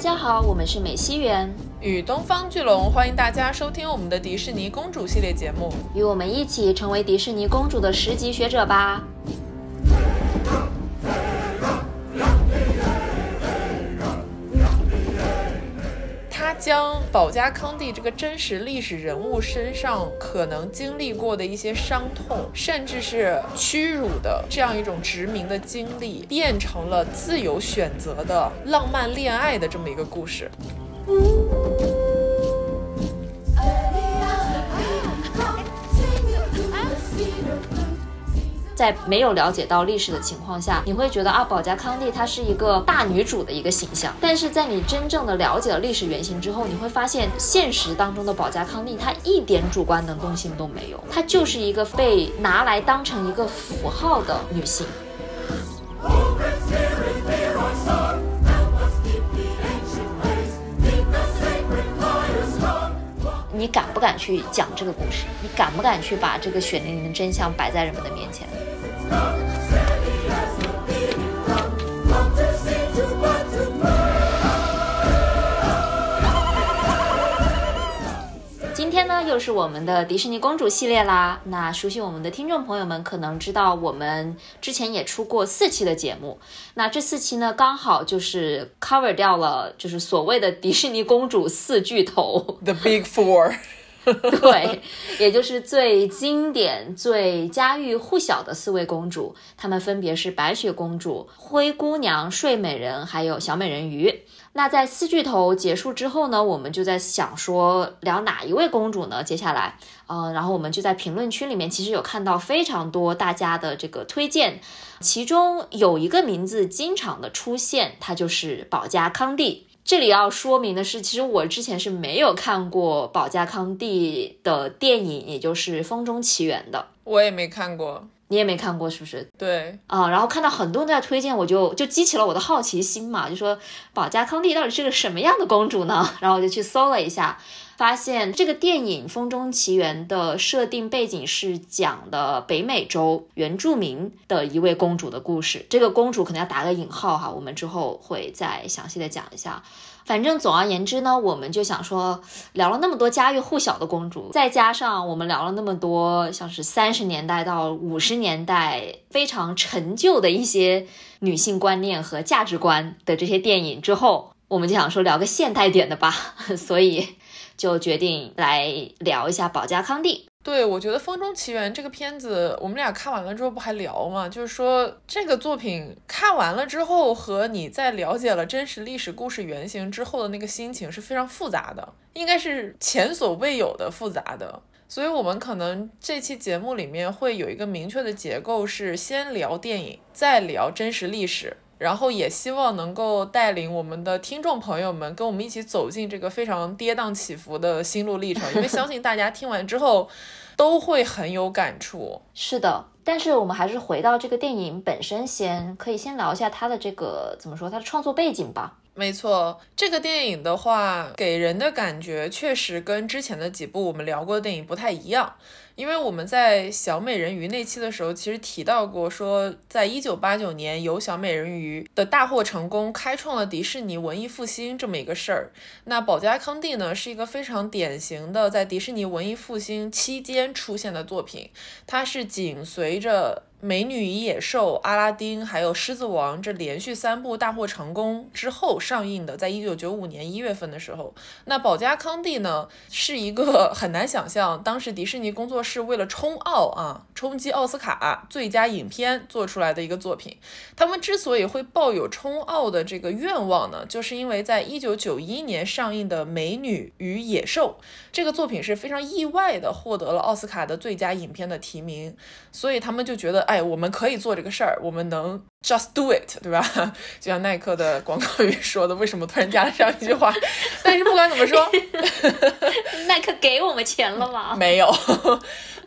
家好，我们是美西园与东方巨龙，欢迎大家收听我们的迪士尼公主系列节目，与我们一起成为迪士尼公主的十级学者吧。将保加康帝这个真实历史人物身上可能经历过的一些伤痛，甚至是屈辱的这样一种殖民的经历，变成了自由选择的浪漫恋爱的这么一个故事。在没有了解到历史的情况下，你会觉得啊，保加康帝她是一个大女主的一个形象。但是在你真正的了解了历史原型之后，你会发现现实当中的保加康帝她一点主观能动性都没有，她就是一个被拿来当成一个符号的女性。你敢不敢去讲这个故事？你敢不敢去把这个血淋淋的真相摆在人们的面前？今天呢，又是我们的迪士尼公主系列啦。那熟悉我们的听众朋友们可能知道，我们之前也出过四期的节目。那这四期呢，刚好就是 cover 掉了，就是所谓的迪士尼公主四巨头，The Big Four。对，也就是最经典、最家喻户晓的四位公主，她们分别是白雪公主、灰姑娘、睡美人，还有小美人鱼。那在四巨头结束之后呢，我们就在想说聊哪一位公主呢？接下来，呃，然后我们就在评论区里面其实有看到非常多大家的这个推荐，其中有一个名字经常的出现，她就是保加康帝。这里要说明的是，其实我之前是没有看过保加康帝的电影，也就是《风中奇缘》的。我也没看过，你也没看过，是不是？对啊，然后看到很多人在推荐，我就就激起了我的好奇心嘛，就说保加康帝到底是个什么样的公主呢？然后我就去搜了一下。发现这个电影《风中奇缘》的设定背景是讲的北美洲原住民的一位公主的故事。这个公主可能要打个引号哈，我们之后会再详细的讲一下。反正总而言之呢，我们就想说，聊了那么多家喻户晓的公主，再加上我们聊了那么多像是三十年代到五十年代非常陈旧的一些女性观念和价值观的这些电影之后，我们就想说聊个现代点的吧。所以。就决定来聊一下保加康帝。对，我觉得《风中奇缘》这个片子，我们俩看完了之后不还聊吗？就是说这个作品看完了之后，和你在了解了真实历史故事原型之后的那个心情是非常复杂的，应该是前所未有的复杂的。所以，我们可能这期节目里面会有一个明确的结构，是先聊电影，再聊真实历史。然后也希望能够带领我们的听众朋友们跟我们一起走进这个非常跌宕起伏的心路历程，因为相信大家听完之后 都会很有感触。是的，但是我们还是回到这个电影本身，先可以先聊一下它的这个怎么说，它的创作背景吧。没错，这个电影的话，给人的感觉确实跟之前的几部我们聊过的电影不太一样。因为我们在小美人鱼那期的时候，其实提到过，说在一九八九年，由小美人鱼的大获成功，开创了迪士尼文艺复兴这么一个事儿。那保加康帝呢，是一个非常典型的在迪士尼文艺复兴期间出现的作品，它是紧随着。《美女与野兽》、《阿拉丁》还有《狮子王》这连续三部大获成功之后上映的，在一九九五年一月份的时候，那保加康帝呢是一个 很难想象，当时迪士尼工作室为了冲奥啊，冲击奥斯卡最佳影片做出来的一个作品。他们之所以会抱有冲奥的这个愿望呢，就是因为在一九九一年上映的《美女与野兽》这个作品是非常意外的获得了奥斯卡的最佳影片的提名，所以他们就觉得。哎，我们可以做这个事儿，我们能 just do it，对吧？就像耐克的广告语说的，为什么突然加了这样一句话？但是不管怎么说，耐克给我们钱了吗？没有。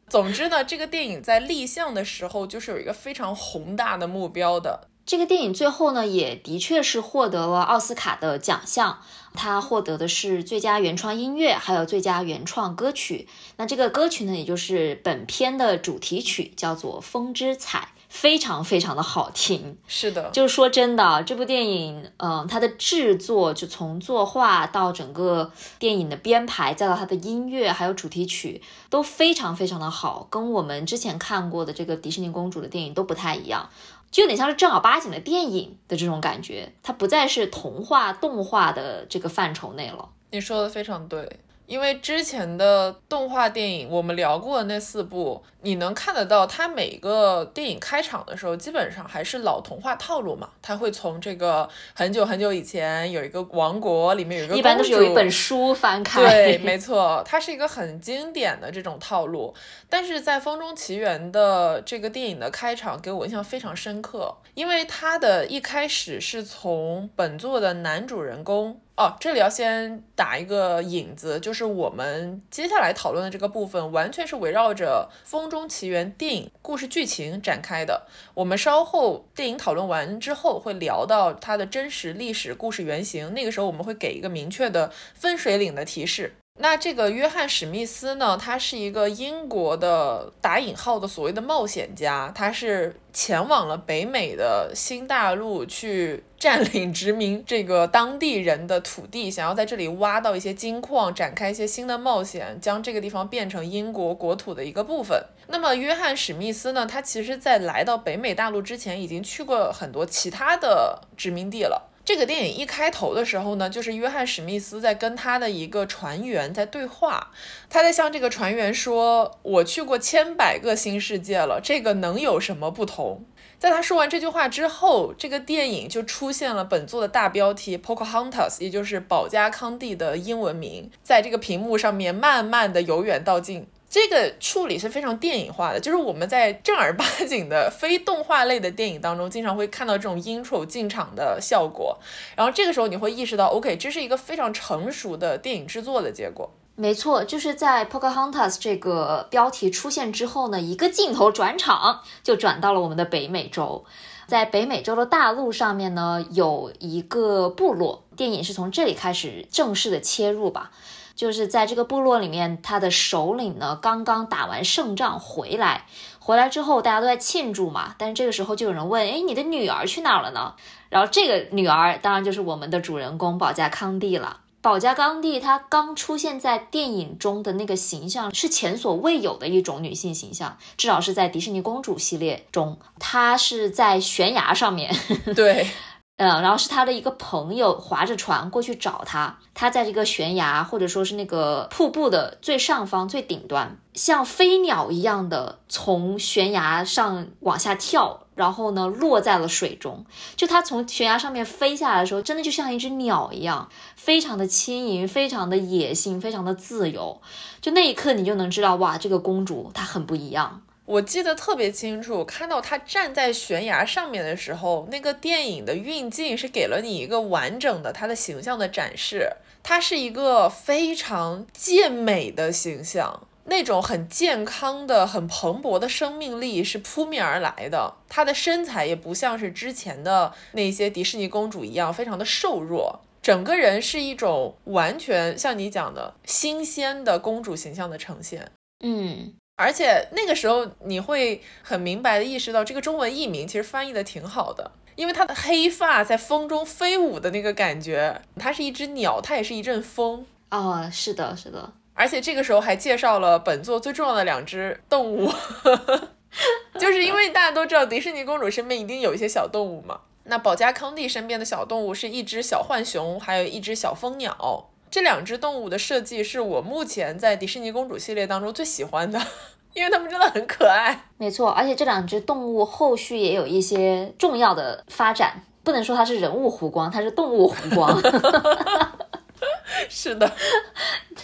总之呢，这个电影在立项的时候就是有一个非常宏大的目标的。这个电影最后呢，也的确是获得了奥斯卡的奖项。它获得的是最佳原创音乐，还有最佳原创歌曲。那这个歌曲呢，也就是本片的主题曲，叫做《风之彩》非常非常的好听。是的，就是说真的，这部电影，嗯，它的制作就从作画到整个电影的编排，再到它的音乐还有主题曲，都非常非常的好，跟我们之前看过的这个迪士尼公主的电影都不太一样。就有点像是正儿八经的电影的这种感觉，它不再是童话动画的这个范畴内了。你说的非常对。因为之前的动画电影，我们聊过的那四部，你能看得到，它每个电影开场的时候，基本上还是老童话套路嘛。它会从这个很久很久以前有一个王国，里面有一个一般都是有一本书翻开。对，没错，它是一个很经典的这种套路。但是在《风中奇缘》的这个电影的开场，给我印象非常深刻，因为它的一开始是从本作的男主人公。哦，这里要先打一个引子，就是我们接下来讨论的这个部分，完全是围绕着《风中奇缘》电影故事剧情展开的。我们稍后电影讨论完之后，会聊到它的真实历史故事原型，那个时候我们会给一个明确的分水岭的提示。那这个约翰史密斯呢？他是一个英国的打引号的所谓的冒险家，他是前往了北美的新大陆去占领殖民这个当地人的土地，想要在这里挖到一些金矿，展开一些新的冒险，将这个地方变成英国国土的一个部分。那么约翰史密斯呢？他其实在来到北美大陆之前，已经去过很多其他的殖民地了。这个电影一开头的时候呢，就是约翰史密斯在跟他的一个船员在对话，他在向这个船员说：“我去过千百个新世界了，这个能有什么不同？”在他说完这句话之后，这个电影就出现了本作的大标题《Pocahontas》，也就是保加康帝的英文名，在这个屏幕上面慢慢的由远到近。这个处理是非常电影化的，就是我们在正儿八经的非动画类的电影当中，经常会看到这种 intro 进场的效果。然后这个时候你会意识到，OK，这是一个非常成熟的电影制作的结果。没错，就是在 Pocahontas 这个标题出现之后呢，一个镜头转场就转到了我们的北美洲，在北美洲的大陆上面呢，有一个部落，电影是从这里开始正式的切入吧。就是在这个部落里面，他的首领呢刚刚打完胜仗回来，回来之后大家都在庆祝嘛。但是这个时候就有人问：“哎，你的女儿去哪儿了呢？”然后这个女儿当然就是我们的主人公保加康帝了。保加康帝她刚出现在电影中的那个形象是前所未有的一种女性形象，至少是在迪士尼公主系列中，她是在悬崖上面。对。嗯，然后是他的一个朋友划着船过去找他，他在这个悬崖或者说是那个瀑布的最上方最顶端，像飞鸟一样的从悬崖上往下跳，然后呢落在了水中。就他从悬崖上面飞下来的时候，真的就像一只鸟一样，非常的轻盈，非常的野性，非常的自由。就那一刻，你就能知道，哇，这个公主她很不一样。我记得特别清楚，看到他站在悬崖上面的时候，那个电影的运镜是给了你一个完整的他的形象的展示。他是一个非常健美的形象，那种很健康的、很蓬勃的生命力是扑面而来的。他的身材也不像是之前的那些迪士尼公主一样非常的瘦弱，整个人是一种完全像你讲的新鲜的公主形象的呈现。嗯。而且那个时候，你会很明白的意识到，这个中文译名其实翻译的挺好的，因为它的黑发在风中飞舞的那个感觉，它是一只鸟，它也是一阵风啊，是的，是的。而且这个时候还介绍了本作最重要的两只动物，就是因为大家都知道迪士尼公主身边一定有一些小动物嘛，那保加康帝身边的小动物是一只小浣熊，还有一只小蜂鸟。这两只动物的设计是我目前在迪士尼公主系列当中最喜欢的，因为它们真的很可爱。没错，而且这两只动物后续也有一些重要的发展，不能说它是人物弧光，它是动物弧光。是的，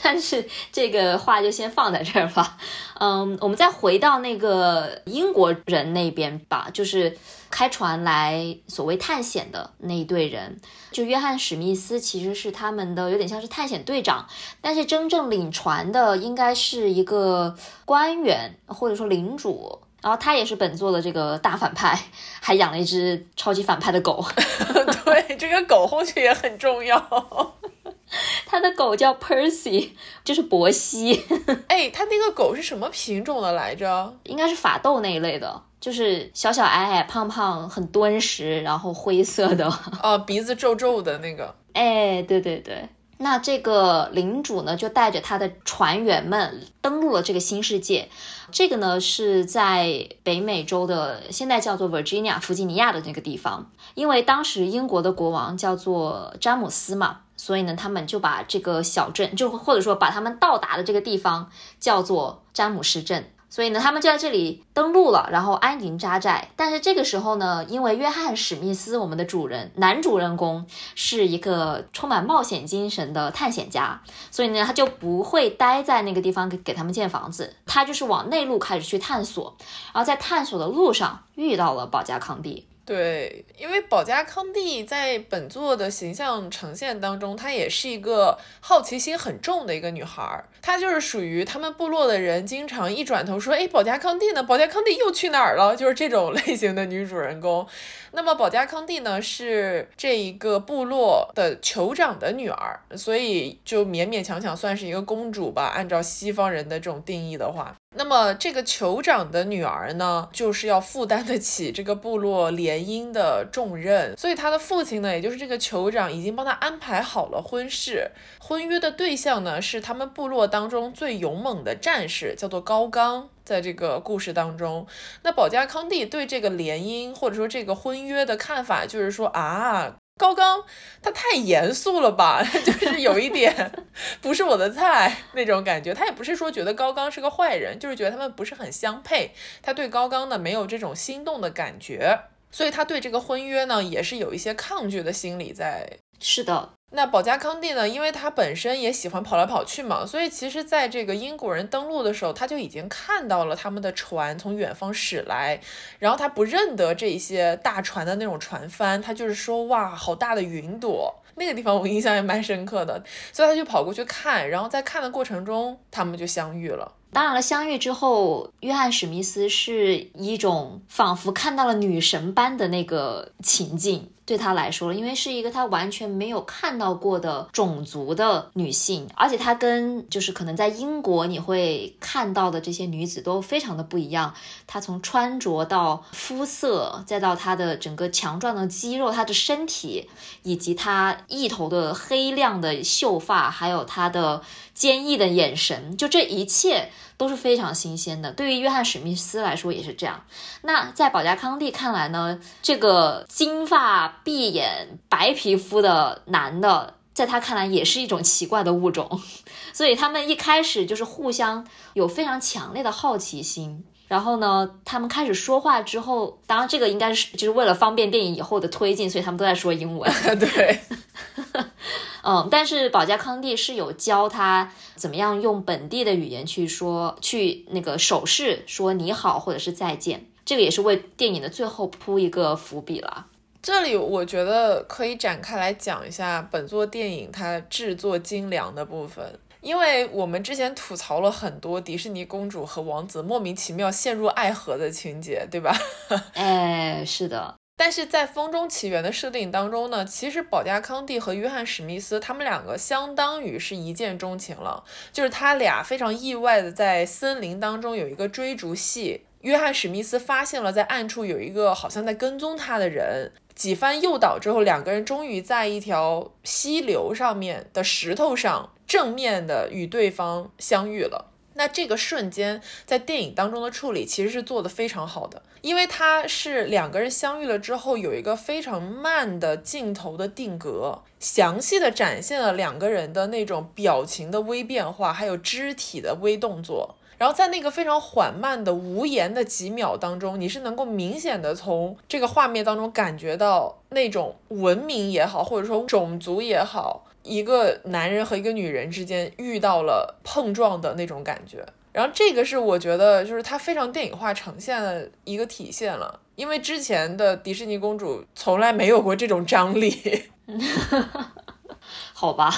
但是这个话就先放在这儿吧。嗯，我们再回到那个英国人那边吧，就是开船来所谓探险的那一队人，就约翰史密斯其实是他们的有点像是探险队长，但是真正领船的应该是一个官员或者说领主，然后他也是本作的这个大反派，还养了一只超级反派的狗。对，这个狗后续也很重要。他的狗叫 Percy，就是伯西。哎，他那个狗是什么品种的来着？应该是法斗那一类的。就是小小矮矮胖胖很敦实，然后灰色的，啊，鼻子皱皱的那个。哎，对对对。那这个领主呢，就带着他的船员们登陆了这个新世界。这个呢是在北美洲的，现在叫做 Virginia 弗吉尼亚的那个地方。因为当时英国的国王叫做詹姆斯嘛，所以呢，他们就把这个小镇，就或者说把他们到达的这个地方叫做詹姆斯镇。所以呢，他们就在这里登陆了，然后安营扎寨。但是这个时候呢，因为约翰史密斯，我们的主人男主人公是一个充满冒险精神的探险家，所以呢，他就不会待在那个地方给给他们建房子，他就是往内陆开始去探索。然后在探索的路上遇到了保加康帝。对，因为保加康帝在本作的形象呈现当中，她也是一个好奇心很重的一个女孩儿。她就是属于他们部落的人，经常一转头说：“哎，保加康帝呢？保加康帝又去哪儿了？”就是这种 类型的女主人公。那么保加康帝呢，是这一个部落的酋长的女儿，所以就勉勉强强算是一个公主吧。按照西方人的这种定义的话。那么这个酋长的女儿呢，就是要负担得起这个部落联姻的重任，所以他的父亲呢，也就是这个酋长，已经帮他安排好了婚事。婚约的对象呢，是他们部落当中最勇猛的战士，叫做高刚。在这个故事当中，那保加康帝对这个联姻或者说这个婚约的看法，就是说啊。高刚他太严肃了吧，就是有一点 不是我的菜那种感觉。他也不是说觉得高刚是个坏人，就是觉得他们不是很相配。他对高刚呢没有这种心动的感觉，所以他对这个婚约呢也是有一些抗拒的心理在。是的。那保加康帝呢？因为他本身也喜欢跑来跑去嘛，所以其实在这个英国人登陆的时候，他就已经看到了他们的船从远方驶来，然后他不认得这些大船的那种船帆，他就是说哇，好大的云朵，那个地方我印象也蛮深刻的，所以他就跑过去看，然后在看的过程中，他们就相遇了。当然了，相遇之后，约翰史密斯是一种仿佛看到了女神般的那个情境。对他来说，因为是一个他完全没有看到过的种族的女性，而且她跟就是可能在英国你会看到的这些女子都非常的不一样。她从穿着到肤色，再到她的整个强壮的肌肉，她的身体，以及她一头的黑亮的秀发，还有她的坚毅的眼神，就这一切。都是非常新鲜的。对于约翰史密斯来说也是这样。那在保加康帝看来呢？这个金发碧眼白皮肤的男的，在他看来也是一种奇怪的物种。所以他们一开始就是互相有非常强烈的好奇心。然后呢，他们开始说话之后，当然这个应该是就是为了方便电影以后的推进，所以他们都在说英文。对。嗯，但是保加康帝是有教他怎么样用本地的语言去说，去那个手势说你好或者是再见，这个也是为电影的最后铺一个伏笔了。这里我觉得可以展开来讲一下本作电影它制作精良的部分，因为我们之前吐槽了很多迪士尼公主和王子莫名其妙陷入爱河的情节，对吧？哎，是的。但是在《风中奇缘》的设定当中呢，其实保加康帝和约翰史密斯他们两个相当于是一见钟情了，就是他俩非常意外的在森林当中有一个追逐戏。约翰史密斯发现了在暗处有一个好像在跟踪他的人，几番诱导之后，两个人终于在一条溪流上面的石头上正面的与对方相遇了。那这个瞬间在电影当中的处理其实是做的非常好的，因为它是两个人相遇了之后有一个非常慢的镜头的定格，详细的展现了两个人的那种表情的微变化，还有肢体的微动作。然后在那个非常缓慢的无言的几秒当中，你是能够明显的从这个画面当中感觉到那种文明也好，或者说种族也好。一个男人和一个女人之间遇到了碰撞的那种感觉，然后这个是我觉得就是它非常电影化呈现的一个体现了，因为之前的迪士尼公主从来没有过这种张力，好吧。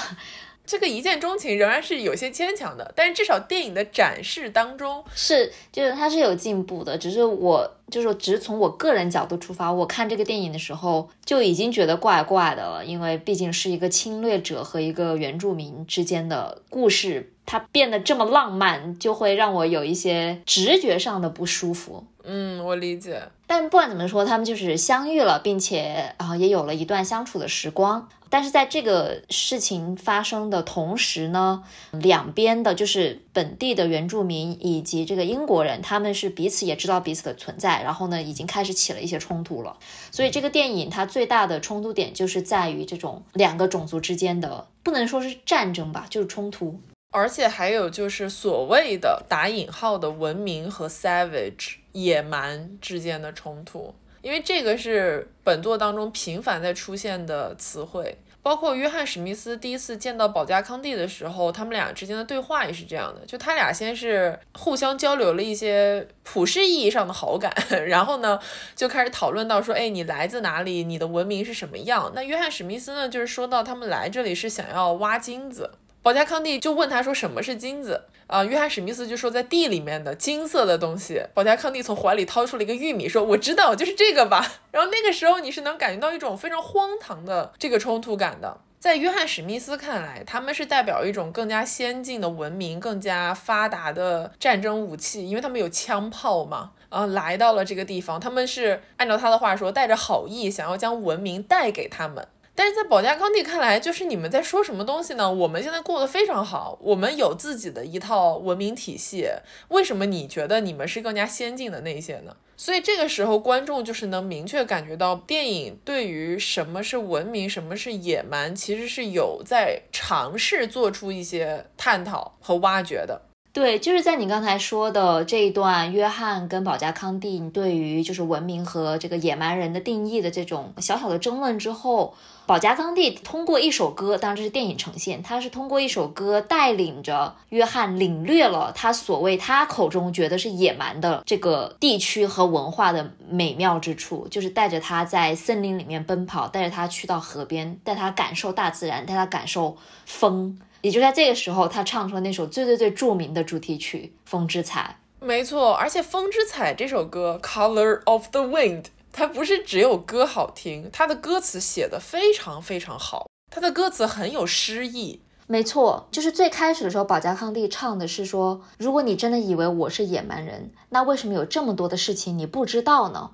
这个一见钟情仍然是有些牵强的，但是至少电影的展示当中是，就是它是有进步的。只是我就是只是从我个人角度出发，我看这个电影的时候就已经觉得怪怪的了，因为毕竟是一个侵略者和一个原住民之间的故事，它变得这么浪漫，就会让我有一些直觉上的不舒服。嗯，我理解。但不管怎么说，他们就是相遇了，并且啊也有了一段相处的时光。但是在这个事情发生的同时呢，两边的就是本地的原住民以及这个英国人，他们是彼此也知道彼此的存在，然后呢已经开始起了一些冲突了。所以这个电影它最大的冲突点就是在于这种两个种族之间的，不能说是战争吧，就是冲突。而且还有就是所谓的打引号的文明和 savage 野蛮之间的冲突。因为这个是本作当中频繁在出现的词汇，包括约翰史密斯第一次见到保加康帝的时候，他们俩之间的对话也是这样的，就他俩先是互相交流了一些普世意义上的好感，然后呢就开始讨论到说，哎，你来自哪里？你的文明是什么样？那约翰史密斯呢，就是说到他们来这里是想要挖金子。保加康帝就问他说：“什么是金子？”啊，约翰史密斯就说：“在地里面的金色的东西。”保加康帝从怀里掏出了一个玉米，说：“我知道，就是这个吧。”然后那个时候你是能感觉到一种非常荒唐的这个冲突感的。在约翰史密斯看来，他们是代表一种更加先进的文明、更加发达的战争武器，因为他们有枪炮嘛。啊，来到了这个地方，他们是按照他的话说，带着好意，想要将文明带给他们。但是在保加康帝看来，就是你们在说什么东西呢？我们现在过得非常好，我们有自己的一套文明体系，为什么你觉得你们是更加先进的那些呢？所以这个时候，观众就是能明确感觉到，电影对于什么是文明，什么是野蛮，其实是有在尝试做出一些探讨和挖掘的。对，就是在你刚才说的这一段，约翰跟保加康帝对于就是文明和这个野蛮人的定义的这种小小的争论之后，保加康蒂通过一首歌，当然这是电影呈现，他是通过一首歌带领着约翰领略了他所谓他口中觉得是野蛮的这个地区和文化的美妙之处，就是带着他在森林里面奔跑，带着他去到河边，带他感受大自然，带他感受风。也就在这个时候，他唱出了那首最最最著名的主题曲《风之彩》。没错，而且《风之彩》这首歌《Color of the Wind》，它不是只有歌好听，它的歌词写的非常非常好，它的歌词很有诗意。没错，就是最开始的时候，保加康帝唱的是说：“如果你真的以为我是野蛮人，那为什么有这么多的事情你不知道呢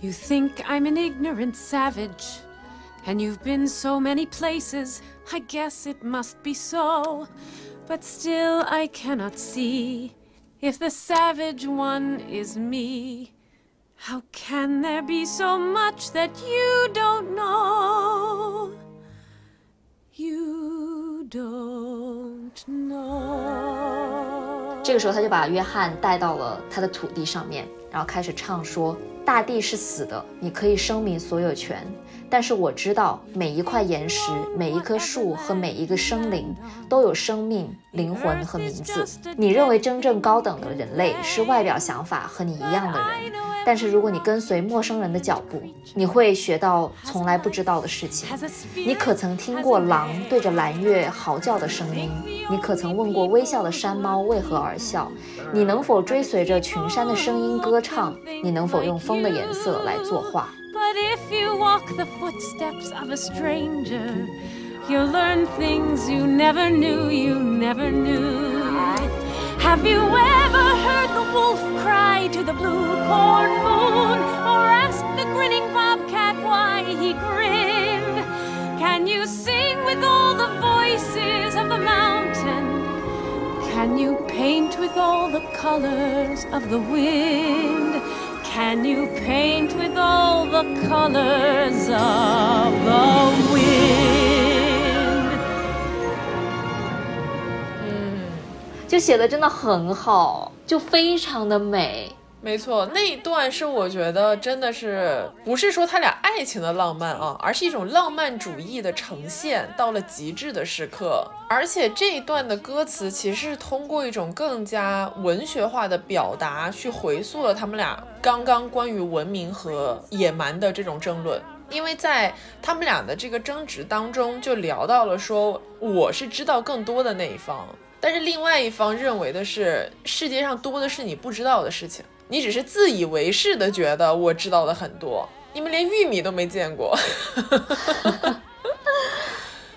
？”You think I'm an ignorant savage, and you've been so many places. I guess it must be so, but still I cannot see if the savage one is me. How can there be so much that you don't know? You don't know. 这个时候，他就把约翰带到了他的土地上面， 然后开始唱说：“大地是死的，你可以声明所有权。”但是我知道，每一块岩石、每一棵树和每一个生灵都有生命、灵魂和名字。你认为真正高等的人类是外表想法和你一样的人，但是如果你跟随陌生人的脚步，你会学到从来不知道的事情。你可曾听过狼对着蓝月嚎叫的声音？你可曾问过微笑的山猫为何而笑？你能否追随着群山的声音歌唱？你能否用风的颜色来作画？But if you walk the footsteps of a stranger, you'll learn things you never knew, you never knew. Have you ever heard the wolf cry to the blue corn moon, or asked the grinning bobcat why he grinned? Can you sing with all the voices of the mountain? Can you paint with all the colors of the wind? Can you paint with all the colors of the wind？就写的真的很好，就非常的美。没错，那一段是我觉得真的是不是说他俩爱情的浪漫啊，而是一种浪漫主义的呈现到了极致的时刻。而且这一段的歌词其实是通过一种更加文学化的表达去回溯了他们俩刚刚关于文明和野蛮的这种争论。因为在他们俩的这个争执当中，就聊到了说我是知道更多的那一方，但是另外一方认为的是世界上多的是你不知道的事情，你只是自以为是的觉得我知道的很多，你们连玉米都没见过。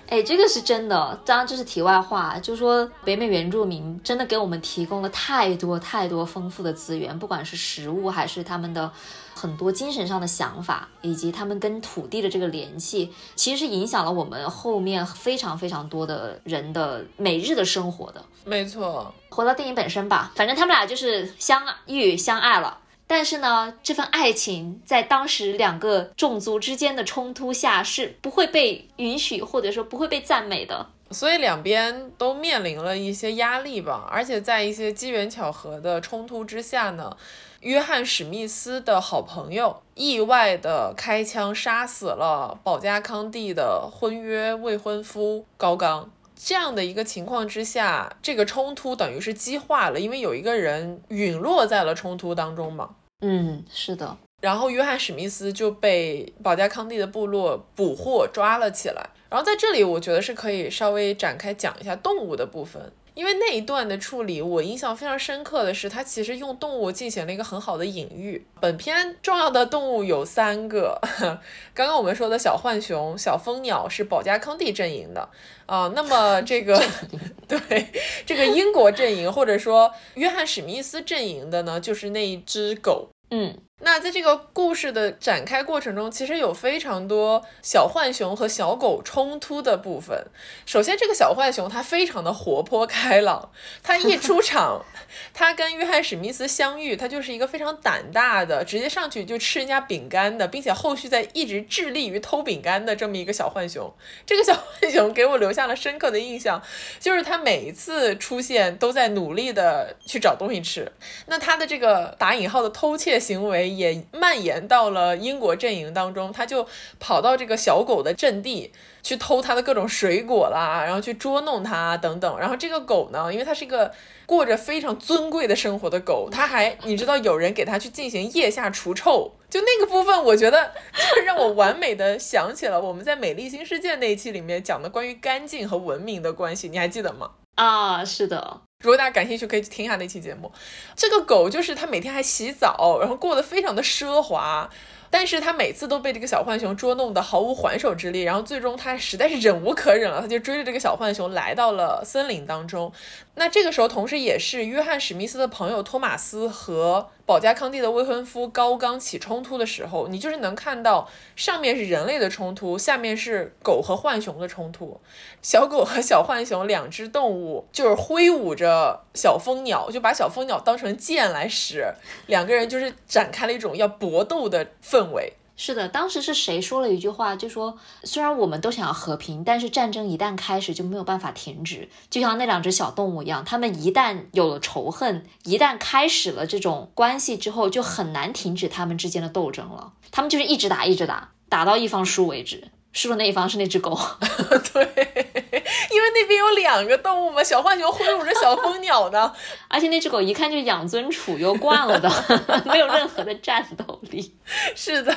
哎，这个是真的，当然这是题外话，就是说北美原住民真的给我们提供了太多太多丰富的资源，不管是食物还是他们的很多精神上的想法，以及他们跟土地的这个联系，其实是影响了我们后面非常非常多的人的每日的生活的。没错，回到电影本身吧，反正他们俩就是相遇相爱了。但是呢，这份爱情在当时两个种族之间的冲突下是不会被允许，或者说不会被赞美的。所以两边都面临了一些压力吧。而且在一些机缘巧合的冲突之下呢，约翰史密斯的好朋友意外的开枪杀死了保加康帝的婚约未婚夫高刚。这样的一个情况之下，这个冲突等于是激化了，因为有一个人陨落在了冲突当中嘛。嗯，是的。然后约翰史密斯就被保加康帝的部落捕获抓了起来。然后在这里，我觉得是可以稍微展开讲一下动物的部分。因为那一段的处理，我印象非常深刻的是，它其实用动物进行了一个很好的隐喻。本片重要的动物有三个，刚刚我们说的小浣熊、小蜂鸟是保加康帝阵营的啊。那么这个 对这个英国阵营或者说约翰史密斯阵营的呢，就是那一只狗。嗯。那在这个故事的展开过程中，其实有非常多小浣熊和小狗冲突的部分。首先，这个小浣熊它非常的活泼开朗，它一出场，它跟约翰史密斯相遇，它就是一个非常胆大的，直接上去就吃人家饼干的，并且后续在一直致力于偷饼干的这么一个小浣熊。这个小浣熊给我留下了深刻的印象，就是它每一次出现都在努力的去找东西吃。那它的这个打引号的偷窃行为。也蔓延到了英国阵营当中，他就跑到这个小狗的阵地去偷它的各种水果啦，然后去捉弄它等等。然后这个狗呢，因为它是一个过着非常尊贵的生活的狗，它还你知道有人给它去进行腋下除臭，就那个部分，我觉得就是让我完美的想起了我们在《美丽新世界》那一期里面讲的关于干净和文明的关系，你还记得吗？啊，是的。如果大家感兴趣，可以去听一下那期节目。这个狗就是它每天还洗澡，然后过得非常的奢华。但是它每次都被这个小浣熊捉弄得毫无还手之力，然后最终它实在是忍无可忍了，它就追着这个小浣熊来到了森林当中。那这个时候，同时也是约翰史密斯的朋友托马斯和保加康帝的未婚夫高刚起冲突的时候，你就是能看到上面是人类的冲突，下面是狗和浣熊的冲突。小狗和小浣熊两只动物就是挥舞着小蜂鸟，就把小蜂鸟当成剑来使，两个人就是展开了一种要搏斗的氛围。是的，当时是谁说了一句话，就说虽然我们都想要和平，但是战争一旦开始就没有办法停止，就像那两只小动物一样，他们一旦有了仇恨，一旦开始了这种关系之后，就很难停止他们之间的斗争了。他们就是一直打，一直打，打到一方输为止。输的那一方是那只狗，对，因为那边有两个动物嘛，小浣熊挥舞着小蜂鸟呢，而且那只狗一看就养尊处优惯了的，没有任何的战斗力。是的，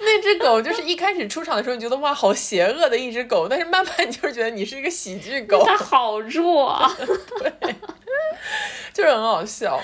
那只狗就是一开始出场的时候，你觉得哇，好邪恶的一只狗，但是慢慢你就是觉得你是一个喜剧狗，它好弱啊，对，就是很好笑。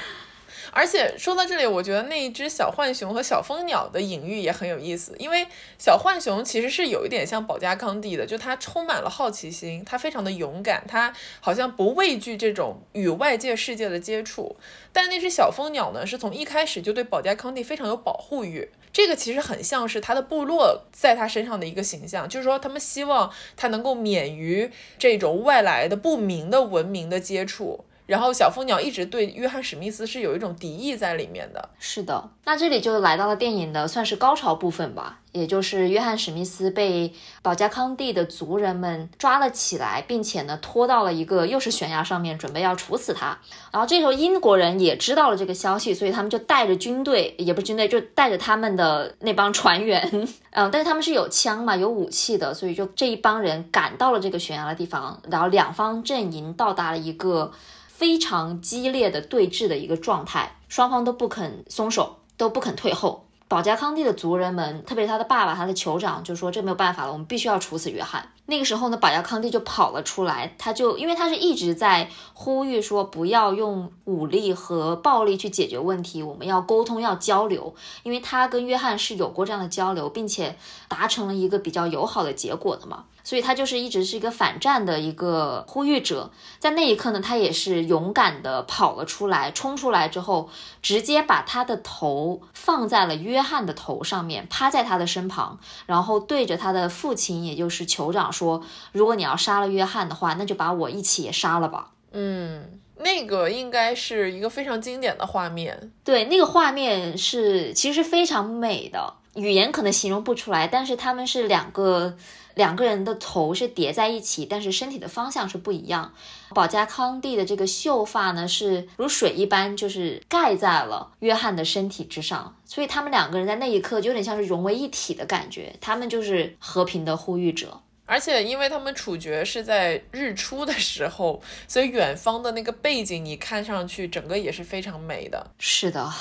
而且说到这里，我觉得那一只小浣熊和小蜂鸟的隐喻也很有意思，因为小浣熊其实是有一点像保加康帝的，就它充满了好奇心，它非常的勇敢，它好像不畏惧这种与外界世界的接触。但那只小蜂鸟呢，是从一开始就对保加康帝非常有保护欲，这个其实很像是他的部落在他身上的一个形象，就是说他们希望他能够免于这种外来的不明的文明的接触。然后小蜂鸟一直对约翰史密斯是有一种敌意在里面的。是的，那这里就来到了电影的算是高潮部分吧，也就是约翰史密斯被保加康帝的族人们抓了起来，并且呢拖到了一个又是悬崖上面，准备要处死他。然后这时候英国人也知道了这个消息，所以他们就带着军队，也不是军队，就带着他们的那帮船员，嗯，但是他们是有枪嘛，有武器的，所以就这一帮人赶到了这个悬崖的地方，然后两方阵营到达了一个。非常激烈的对峙的一个状态，双方都不肯松手，都不肯退后。保加康帝的族人们，特别是他的爸爸、他的酋长，就说这没有办法了，我们必须要处死约翰。那个时候呢，保加康帝就跑了出来，他就因为他是一直在呼吁说不要用武力和暴力去解决问题，我们要沟通、要交流，因为他跟约翰是有过这样的交流，并且达成了一个比较友好的结果的嘛。所以他就是一直是一个反战的一个呼吁者，在那一刻呢，他也是勇敢的跑了出来，冲出来之后，直接把他的头放在了约翰的头上面，趴在他的身旁，然后对着他的父亲，也就是酋长说：“如果你要杀了约翰的话，那就把我一起也杀了吧。”嗯，那个应该是一个非常经典的画面。对，那个画面是其实非常美的，语言可能形容不出来，但是他们是两个。两个人的头是叠在一起，但是身体的方向是不一样。保加康帝的这个秀发呢，是如水一般，就是盖在了约翰的身体之上，所以他们两个人在那一刻就有点像是融为一体的感觉。他们就是和平的呼吁者，而且因为他们处决是在日出的时候，所以远方的那个背景你看上去整个也是非常美的。是的。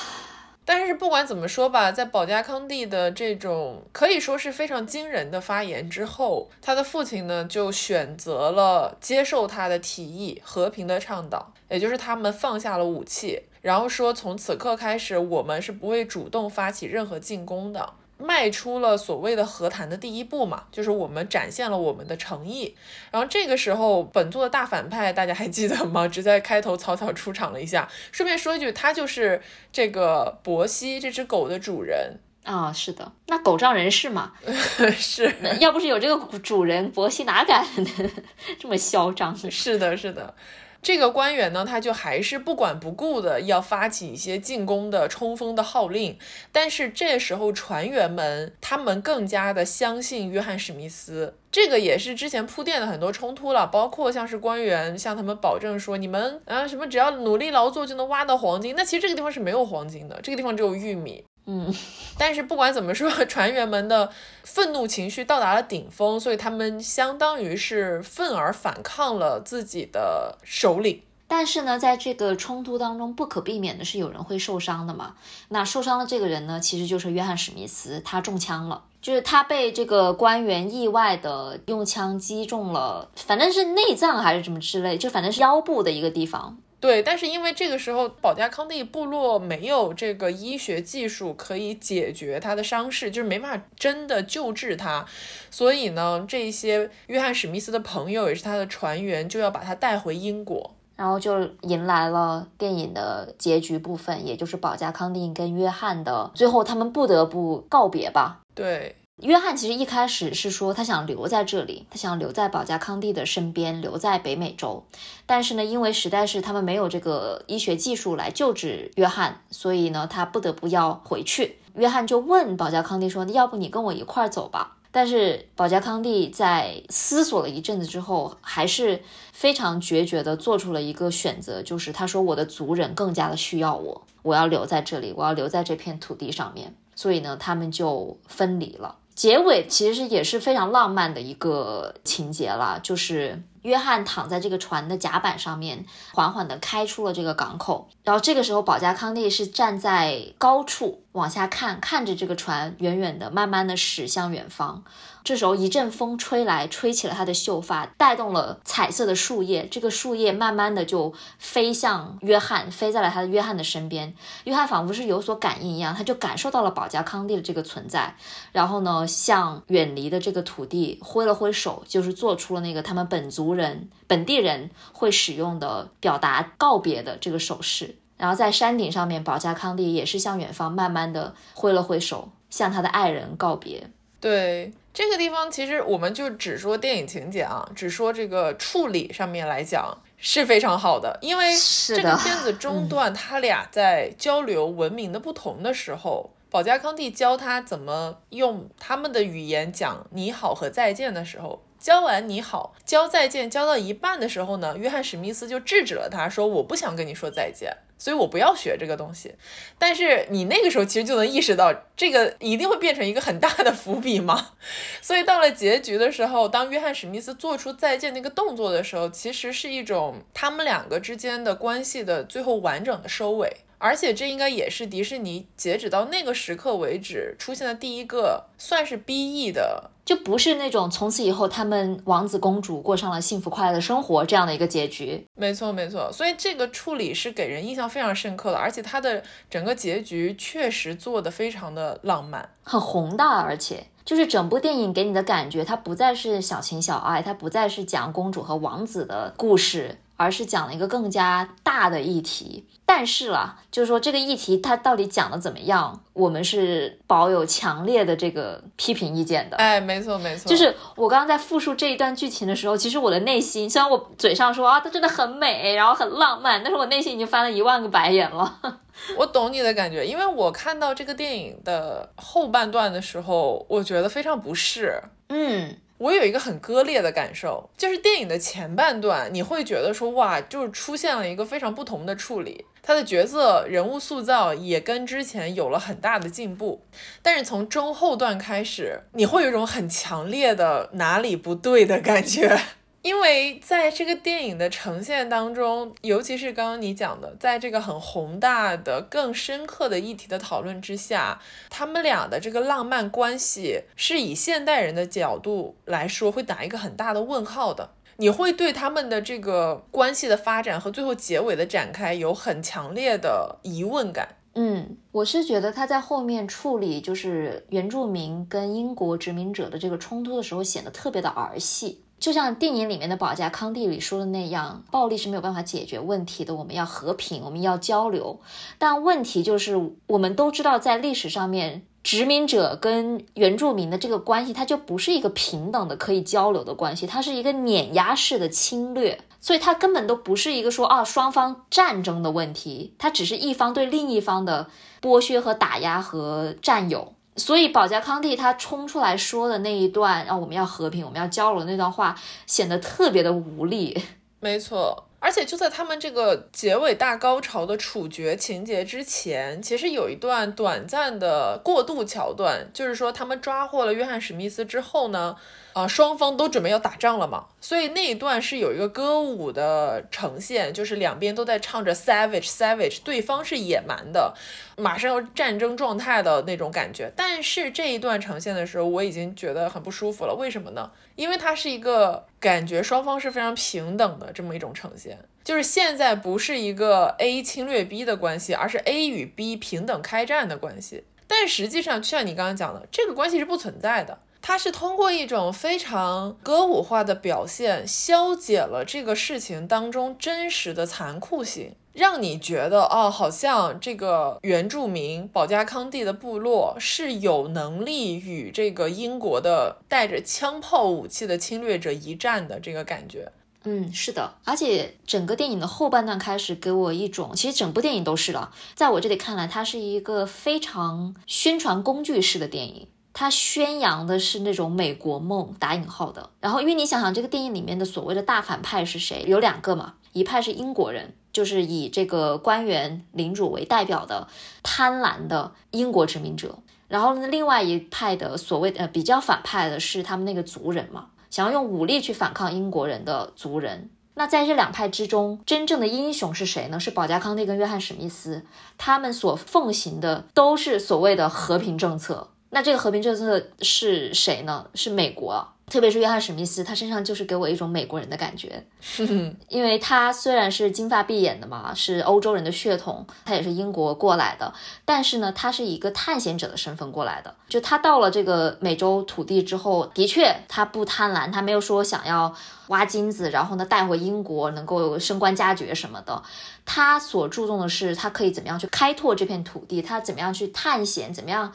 但是不管怎么说吧，在保加康帝的这种可以说是非常惊人的发言之后，他的父亲呢就选择了接受他的提议，和平的倡导，也就是他们放下了武器，然后说从此刻开始，我们是不会主动发起任何进攻的。迈出了所谓的和谈的第一步嘛，就是我们展现了我们的诚意。然后这个时候，本作的大反派大家还记得吗？只在开头草草出场了一下。顺便说一句，他就是这个博西这只狗的主人啊。是的，那狗仗人势嘛。是，要不是有这个主人，博西哪敢 这么嚣张？是的，是的。这个官员呢，他就还是不管不顾的要发起一些进攻的冲锋的号令，但是这时候船员们他们更加的相信约翰史密斯，这个也是之前铺垫的很多冲突了，包括像是官员向他们保证说，你们啊什么只要努力劳作就能挖到黄金，那其实这个地方是没有黄金的，这个地方只有玉米。嗯，但是不管怎么说，船员们的愤怒情绪到达了顶峰，所以他们相当于是愤而反抗了自己的首领。但是呢，在这个冲突当中，不可避免的是有人会受伤的嘛。那受伤的这个人呢，其实就是约翰史密斯，他中枪了，就是他被这个官员意外的用枪击中了，反正是内脏还是什么之类，就反正是腰部的一个地方。对，但是因为这个时候保加康帝部落没有这个医学技术可以解决他的伤势，就是没办法真的救治他，所以呢，这些约翰史密斯的朋友也是他的船员，就要把他带回英国，然后就迎来了电影的结局部分，也就是保加康帝跟约翰的最后，他们不得不告别吧？对。约翰其实一开始是说他想留在这里，他想留在保加康帝的身边，留在北美洲。但是呢，因为实在是他们没有这个医学技术来救治约翰，所以呢，他不得不要回去。约翰就问保加康帝说：“要不你跟我一块儿走吧？”但是保加康帝在思索了一阵子之后，还是非常决绝地做出了一个选择，就是他说：“我的族人更加的需要我，我要留在这里，我要留在这片土地上面。”所以呢，他们就分离了。结尾其实也是非常浪漫的一个情节了，就是约翰躺在这个船的甲板上面，缓缓地开出了这个港口。然后这个时候，保加康帝是站在高处往下看，看着这个船远远的、慢慢的驶向远方。这时候一阵风吹来，吹起了他的秀发，带动了彩色的树叶。这个树叶慢慢的就飞向约翰，飞在了他的约翰的身边。约翰仿佛是有所感应一样，他就感受到了保加康帝的这个存在。然后呢，向远离的这个土地挥了挥手，就是做出了那个他们本族人、本地人会使用的表达告别的这个手势。然后在山顶上面，保加康帝也是向远方慢慢的挥了挥手，向他的爱人告别。对。这个地方其实我们就只说电影情节啊，只说这个处理上面来讲是非常好的，因为这个片子中段他俩在交流文明的不同的时候，保加康帝教他怎么用他们的语言讲你好和再见的时候。教完你好，教再见，教到一半的时候呢，约翰史密斯就制止了他，说我不想跟你说再见，所以我不要学这个东西。但是你那个时候其实就能意识到，这个一定会变成一个很大的伏笔嘛。所以到了结局的时候，当约翰史密斯做出再见那个动作的时候，其实是一种他们两个之间的关系的最后完整的收尾。而且这应该也是迪士尼截止到那个时刻为止出现的第一个算是 BE 的，就不是那种从此以后他们王子公主过上了幸福快乐的生活这样的一个结局。没错没错，所以这个处理是给人印象非常深刻的，而且它的整个结局确实做的非常的浪漫，很宏大，而且。就是整部电影给你的感觉，它不再是小情小爱，它不再是讲公主和王子的故事，而是讲了一个更加大的议题。但是啦，就是说这个议题它到底讲的怎么样，我们是保有强烈的这个批评意见的。哎，没错没错，就是我刚刚在复述这一段剧情的时候，其实我的内心，虽然我嘴上说啊，它真的很美，然后很浪漫，但是我内心已经翻了一万个白眼了。我懂你的感觉，因为我看到这个电影的后半段的时候，我觉得非常不适。嗯，我有一个很割裂的感受，就是电影的前半段，你会觉得说哇，就是出现了一个非常不同的处理，他的角色人物塑造也跟之前有了很大的进步。但是从中后段开始，你会有一种很强烈的哪里不对的感觉。因为在这个电影的呈现当中，尤其是刚刚你讲的，在这个很宏大的、更深刻的议题的讨论之下，他们俩的这个浪漫关系是以现代人的角度来说，会打一个很大的问号的。你会对他们的这个关系的发展和最后结尾的展开有很强烈的疑问感。嗯，我是觉得他在后面处理就是原住民跟英国殖民者的这个冲突的时候，显得特别的儿戏。就像电影里面的保加康帝里说的那样，暴力是没有办法解决问题的。我们要和平，我们要交流。但问题就是，我们都知道，在历史上面，殖民者跟原住民的这个关系，它就不是一个平等的可以交流的关系，它是一个碾压式的侵略。所以它根本都不是一个说啊双方战争的问题，它只是一方对另一方的剥削和打压和占有。所以，保加康帝他冲出来说的那一段，啊，我们要和平，我们要交流那段话，显得特别的无力。没错，而且就在他们这个结尾大高潮的处决情节之前，其实有一段短暂的过渡桥段，就是说他们抓获了约翰史密斯之后呢。啊，双方都准备要打仗了嘛，所以那一段是有一个歌舞的呈现，就是两边都在唱着 savage savage，对方是野蛮的，马上要战争状态的那种感觉。但是这一段呈现的时候，我已经觉得很不舒服了。为什么呢？因为它是一个感觉双方是非常平等的这么一种呈现，就是现在不是一个 A 侵略 B 的关系，而是 A 与 B 平等开战的关系。但实际上，就像你刚刚讲的，这个关系是不存在的。它是通过一种非常歌舞化的表现，消解了这个事情当中真实的残酷性，让你觉得哦，好像这个原住民保加康帝的部落是有能力与这个英国的带着枪炮武器的侵略者一战的这个感觉。嗯，是的，而且整个电影的后半段开始给我一种，其实整部电影都是了，在我这里看来，它是一个非常宣传工具式的电影。他宣扬的是那种美国梦打引号的，然后因为你想想这个电影里面的所谓的大反派是谁？有两个嘛，一派是英国人，就是以这个官员领主为代表的贪婪的英国殖民者，然后呢，另外一派的所谓呃比较反派的是他们那个族人嘛，想要用武力去反抗英国人的族人。那在这两派之中，真正的英雄是谁呢？是保加康帝跟约翰史密斯，他们所奉行的都是所谓的和平政策。那这个和平政策是谁呢？是美国，特别是约翰史密斯，他身上就是给我一种美国人的感觉，因为他虽然是金发碧眼的嘛，是欧洲人的血统，他也是英国过来的，但是呢，他是一个探险者的身份过来的。就他到了这个美洲土地之后，的确他不贪婪，他没有说想要挖金子，然后呢带回英国能够升官加爵什么的。他所注重的是，他可以怎么样去开拓这片土地，他怎么样去探险，怎么样。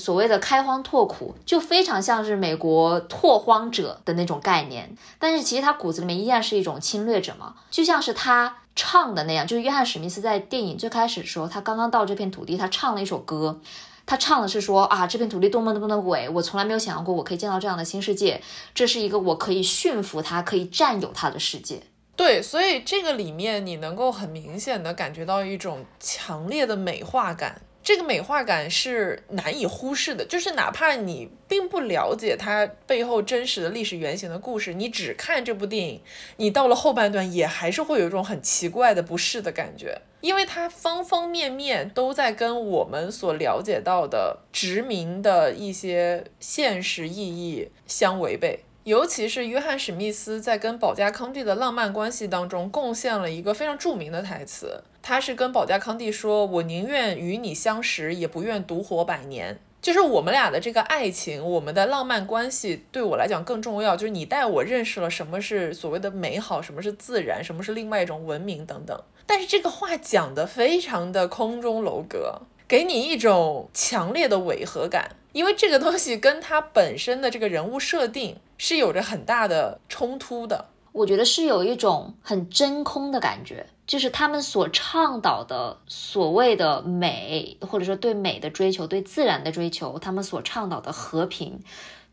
所谓的开荒拓苦，就非常像是美国拓荒者的那种概念，但是其实他骨子里面依然是一种侵略者嘛，就像是他唱的那样，就是约翰史密斯在电影最开始的时候，他刚刚到这片土地，他唱了一首歌，他唱的是说啊，这片土地多么多么的伟，我从来没有想象过我可以见到这样的新世界，这是一个我可以驯服它、可以占有它的世界。对，所以这个里面你能够很明显的感觉到一种强烈的美化感。这个美化感是难以忽视的，就是哪怕你并不了解它背后真实的历史原型的故事，你只看这部电影，你到了后半段也还是会有一种很奇怪的不适的感觉。因为它方方面面都在跟我们所了解到的殖民的一些现实意义相违背。尤其是约翰史密斯在跟保加康帝的浪漫关系当中，贡献了一个非常著名的台词。他是跟保加康帝说：“我宁愿与你相识，也不愿独活百年。”就是我们俩的这个爱情，我们的浪漫关系对我来讲更重要。就是你带我认识了什么是所谓的美好，什么是自然，什么是另外一种文明等等。但是这个话讲的非常的空中楼阁，给你一种强烈的违和感，因为这个东西跟他本身的这个人物设定是有着很大的冲突的。我觉得是有一种很真空的感觉。就是他们所倡导的所谓的美，或者说对美的追求、对自然的追求，他们所倡导的和平，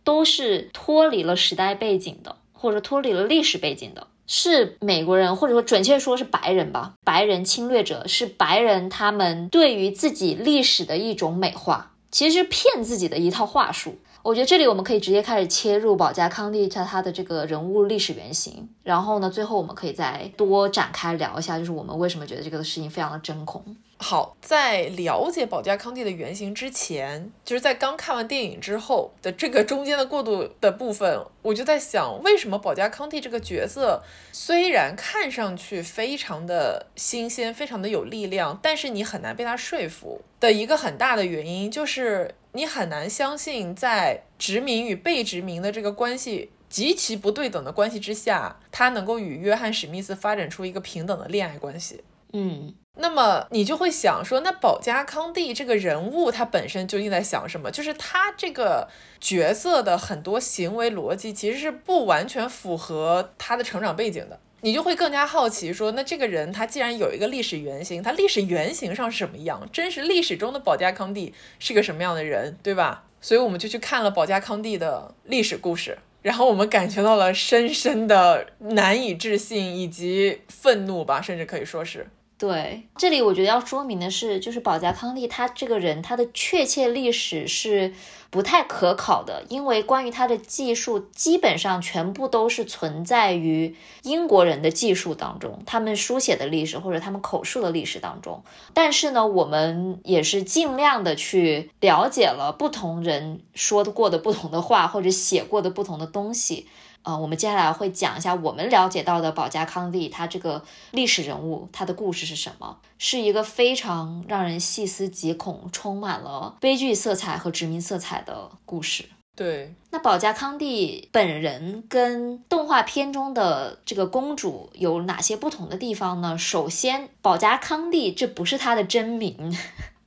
都是脱离了时代背景的，或者脱离了历史背景的，是美国人，或者说准确说是白人吧，白人侵略者是白人，他们对于自己历史的一种美化，其实是骗自己的一套话术。我觉得这里我们可以直接开始切入保加康帝他他的这个人物历史原型，然后呢，最后我们可以再多展开聊一下，就是我们为什么觉得这个事情非常的真空。好，在了解保加康帝的原型之前，就是在刚看完电影之后的这个中间的过渡的部分，我就在想，为什么保加康帝这个角色虽然看上去非常的新鲜，非常的有力量，但是你很难被他说服的一个很大的原因，就是你很难相信在殖民与被殖民的这个关系极其不对等的关系之下，他能够与约翰史密斯发展出一个平等的恋爱关系。嗯。那么你就会想说，那保加康帝这个人物他本身究竟在想什么？就是他这个角色的很多行为逻辑其实是不完全符合他的成长背景的。你就会更加好奇说，那这个人他既然有一个历史原型，他历史原型上是什么样？真实历史中的保加康帝是个什么样的人，对吧？所以我们就去看了保加康帝的历史故事，然后我们感觉到了深深的难以置信以及愤怒吧，甚至可以说是。对，这里我觉得要说明的是，就是保加康利他这个人，他的确切历史是不太可考的，因为关于他的技术，基本上全部都是存在于英国人的技术当中，他们书写的历史或者他们口述的历史当中。但是呢，我们也是尽量的去了解了不同人说过的不同的话，或者写过的不同的东西。呃，我们接下来会讲一下我们了解到的保加康帝他这个历史人物，他的故事是什么？是一个非常让人细思极恐、充满了悲剧色彩和殖民色彩的故事。对，那保加康帝本人跟动画片中的这个公主有哪些不同的地方呢？首先，保加康帝这不是他的真名。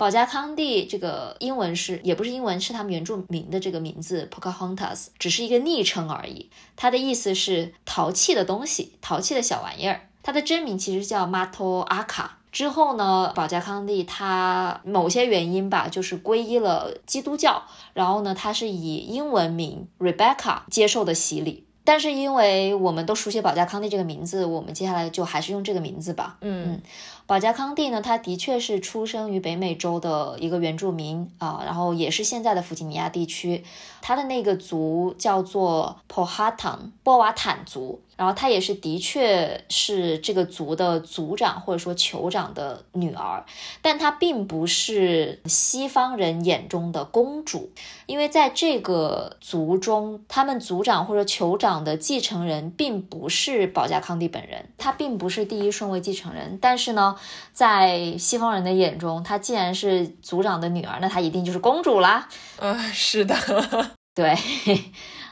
保加康帝这个英文是也不是英文，是他们原住民的这个名字 Pocahontas，只是一个昵称而已。它的意思是淘气的东西，淘气的小玩意儿。它的真名其实叫 Mato Aka。之后呢，保加康帝他某些原因吧，就是皈依了基督教。然后呢，他是以英文名 Rebecca 接受的洗礼。但是因为我们都熟悉保加康帝这个名字，我们接下来就还是用这个名字吧。嗯。保加康帝呢，他的确是出生于北美洲的一个原住民啊，然后也是现在的弗吉尼亚地区，他的那个族叫做 Powhatan 波瓦坦族。然后她也是，的确是这个族的族长或者说酋长的女儿，但她并不是西方人眼中的公主，因为在这个族中，他们族长或者酋长的继承人并不是保加康帝本人，他并不是第一顺位继承人。但是呢，在西方人的眼中，她既然是族长的女儿，那她一定就是公主啦。嗯，是的，对。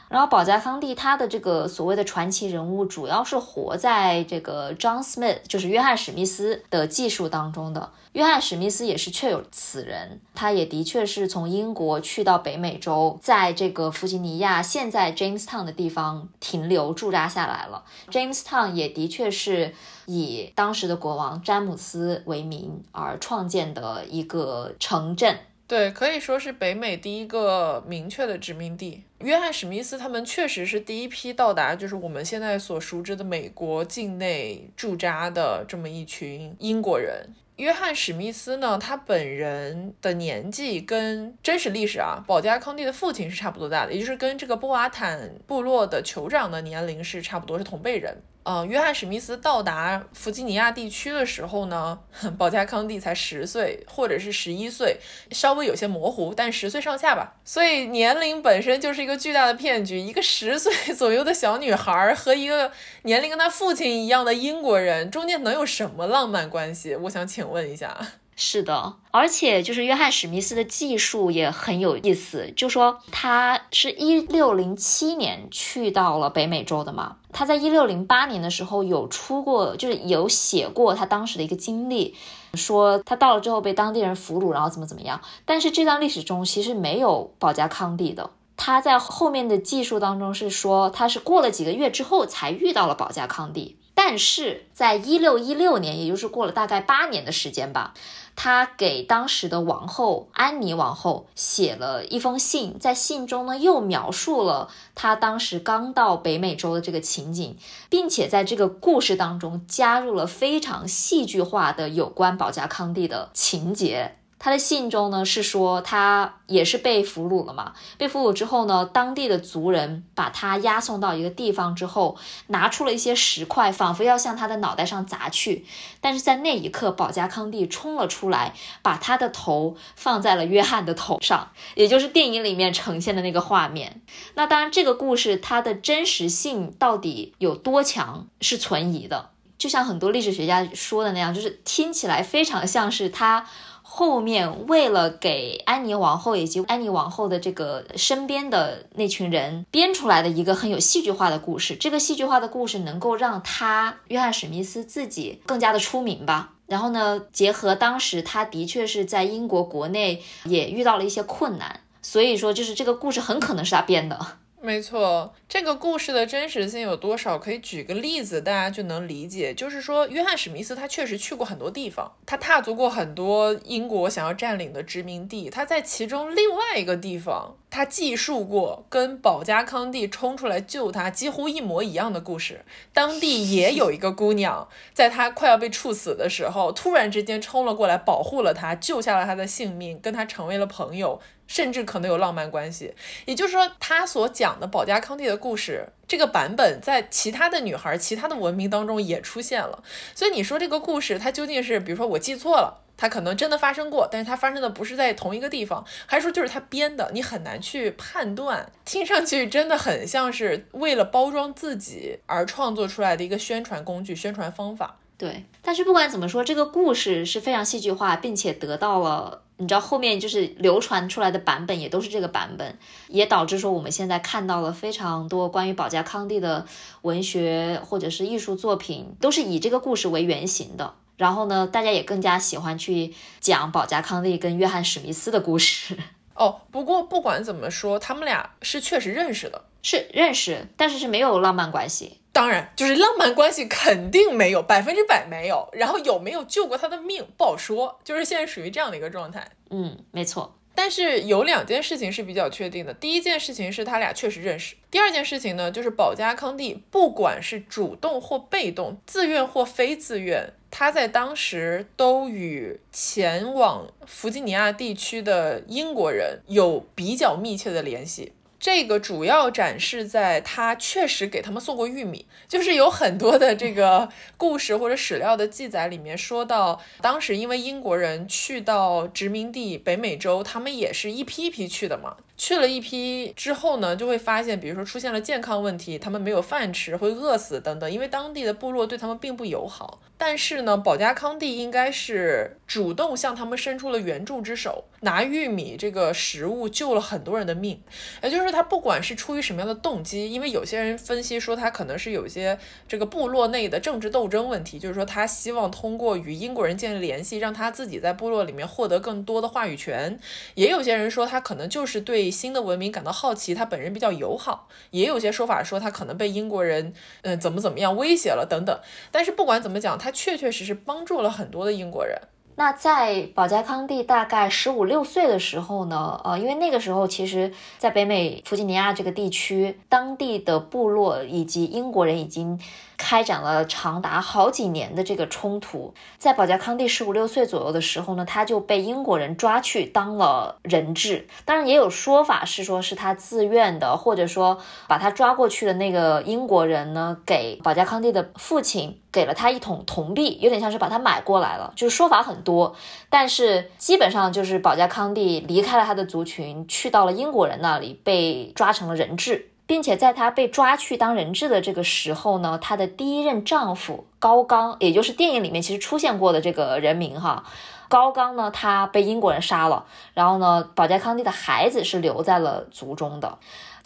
然后保加康帝他的这个所谓的传奇人物，主要是活在这个 John Smith，就是约翰史密斯的技术当中的。约翰史密斯也是确有此人，他也的确是从英国去到北美洲，在这个弗吉尼亚现在 Jamestown 的地方停留驻扎下来了。Jamestown 也的确是以当时的国王詹姆斯为名而创建的一个城镇。对，可以说是北美第一个明确的殖民地。约翰史密斯他们确实是第一批到达，就是我们现在所熟知的美国境内驻扎的这么一群英国人。约翰史密斯呢，他本人的年纪跟真实历史啊，保加康帝的父亲是差不多大的，也就是跟这个波瓦坦部落的酋长的年龄是差不多，是同辈人。嗯，约翰史密斯到达弗吉尼亚地区的时候呢，保加康帝才十岁，或者是十一岁，稍微有些模糊，但十岁上下吧。所以年龄本身就是一个巨大的骗局。一个十岁 左右的小女孩和一个年龄跟她父亲一样的英国人，中间能有什么浪漫关系？我想请问一下。是的，而且就是约翰史密斯的技术也很有意思，就说他是一六零七年去到了北美洲的嘛，他在一六零八年的时候有出过，就是有写过他当时的一个经历，说他到了之后被当地人俘虏，然后怎么怎么样，但是这段历史中其实没有保加康帝的，他在后面的技术当中是说他是过了几个月之后才遇到了保加康帝，但是在一六一六年，也就是过了大概八年的时间吧。他给当时的王后安妮王后写了一封信，在信中呢又描述了他当时刚到北美洲的这个情景，并且在这个故事当中加入了非常戏剧化的有关保加康帝的情节。他的信中呢是说，他也是被俘虏了嘛。被俘虏之后呢，当地的族人把他押送到一个地方之后，拿出了一些石块，仿佛要向他的脑袋上砸去。但是在那一刻，保加康帝冲了出来，把他的头放在了约翰的头上，也就是电影里面呈现的那个画面。那当然，这个故事它的真实性到底有多强是存疑的。就像很多历史学家说的那样，就是听起来非常像是他。后面为了给安妮王后以及安妮王后的这个身边的那群人编出来的一个很有戏剧化的故事，这个戏剧化的故事能够让他约翰史密斯自己更加的出名吧。然后呢，结合当时他的确是在英国国内也遇到了一些困难，所以说就是这个故事很可能是他编的。没错，这个故事的真实性有多少？可以举个例子，大家就能理解。就是说，约翰史密斯他确实去过很多地方，他踏足过很多英国想要占领的殖民地。他在其中另外一个地方，他记述过跟保加康帝冲出来救他几乎一模一样的故事。当地也有一个姑娘，在他快要被处死的时候，突然之间冲了过来，保护了他，救下了他的性命，跟他成为了朋友。甚至可能有浪漫关系，也就是说，他所讲的保加康帝的故事，这个版本在其他的女孩、其他的文明当中也出现了。所以你说这个故事，它究竟是，比如说我记错了，它可能真的发生过，但是它发生的不是在同一个地方，还是说就是他编的？你很难去判断。听上去真的很像是为了包装自己而创作出来的一个宣传工具、宣传方法。对，但是不管怎么说，这个故事是非常戏剧化，并且得到了。你知道后面就是流传出来的版本也都是这个版本，也导致说我们现在看到了非常多关于保加康帝的文学或者是艺术作品，都是以这个故事为原型的。然后呢，大家也更加喜欢去讲保加康帝跟约翰史密斯的故事。哦，不过不管怎么说，他们俩是确实认识的，是认识，但是是没有浪漫关系。当然，就是浪漫关系肯定没有，百分之百没有。然后有没有救过他的命不好说，就是现在属于这样的一个状态。嗯，没错。但是有两件事情是比较确定的，第一件事情是他俩确实认识。第二件事情呢，就是保加康帝不管是主动或被动，自愿或非自愿，他在当时都与前往弗吉尼亚地区的英国人有比较密切的联系。这个主要展示在他确实给他们送过玉米，就是有很多的这个 故事或者史料的记载里面说到，当时因为英国人去到殖民地北美洲，他们也是一批一批去的嘛。去了一批之后呢，就会发现，比如说出现了健康问题，他们没有饭吃，会饿死等等，因为当地的部落对他们并不友好。但是呢，保加康帝应该是主动向他们伸出了援助之手，拿玉米这个食物救了很多人的命。也就是他不管是出于什么样的动机，因为有些人分析说他可能是有一些这个部落内的政治斗争问题，就是说他希望通过与英国人建立联系，让他自己在部落里面获得更多的话语权。也有些人说他可能就是对。新的文明感到好奇，他本人比较友好，也有些说法说他可能被英国人，嗯，怎么怎么样威胁了等等。但是不管怎么讲，他确确实实帮助了很多的英国人。那在保加康帝大概十五六岁的时候呢，呃，因为那个时候其实，在北美弗吉尼亚这个地区，当地的部落以及英国人已经开展了长达好几年的这个冲突。在保加康帝十五六岁左右的时候呢，他就被英国人抓去当了人质。当然，也有说法是说是他自愿的，或者说把他抓过去的那个英国人呢，给保加康帝的父亲。给了他一桶铜币，有点像是把他买过来了，就是说法很多，但是基本上就是保加康帝离开了他的族群，去到了英国人那里，被抓成了人质，并且在她被抓去当人质的这个时候呢，她的第一任丈夫高刚，也就是电影里面其实出现过的这个人名哈，高刚呢，他被英国人杀了，然后呢，保加康帝的孩子是留在了族中的。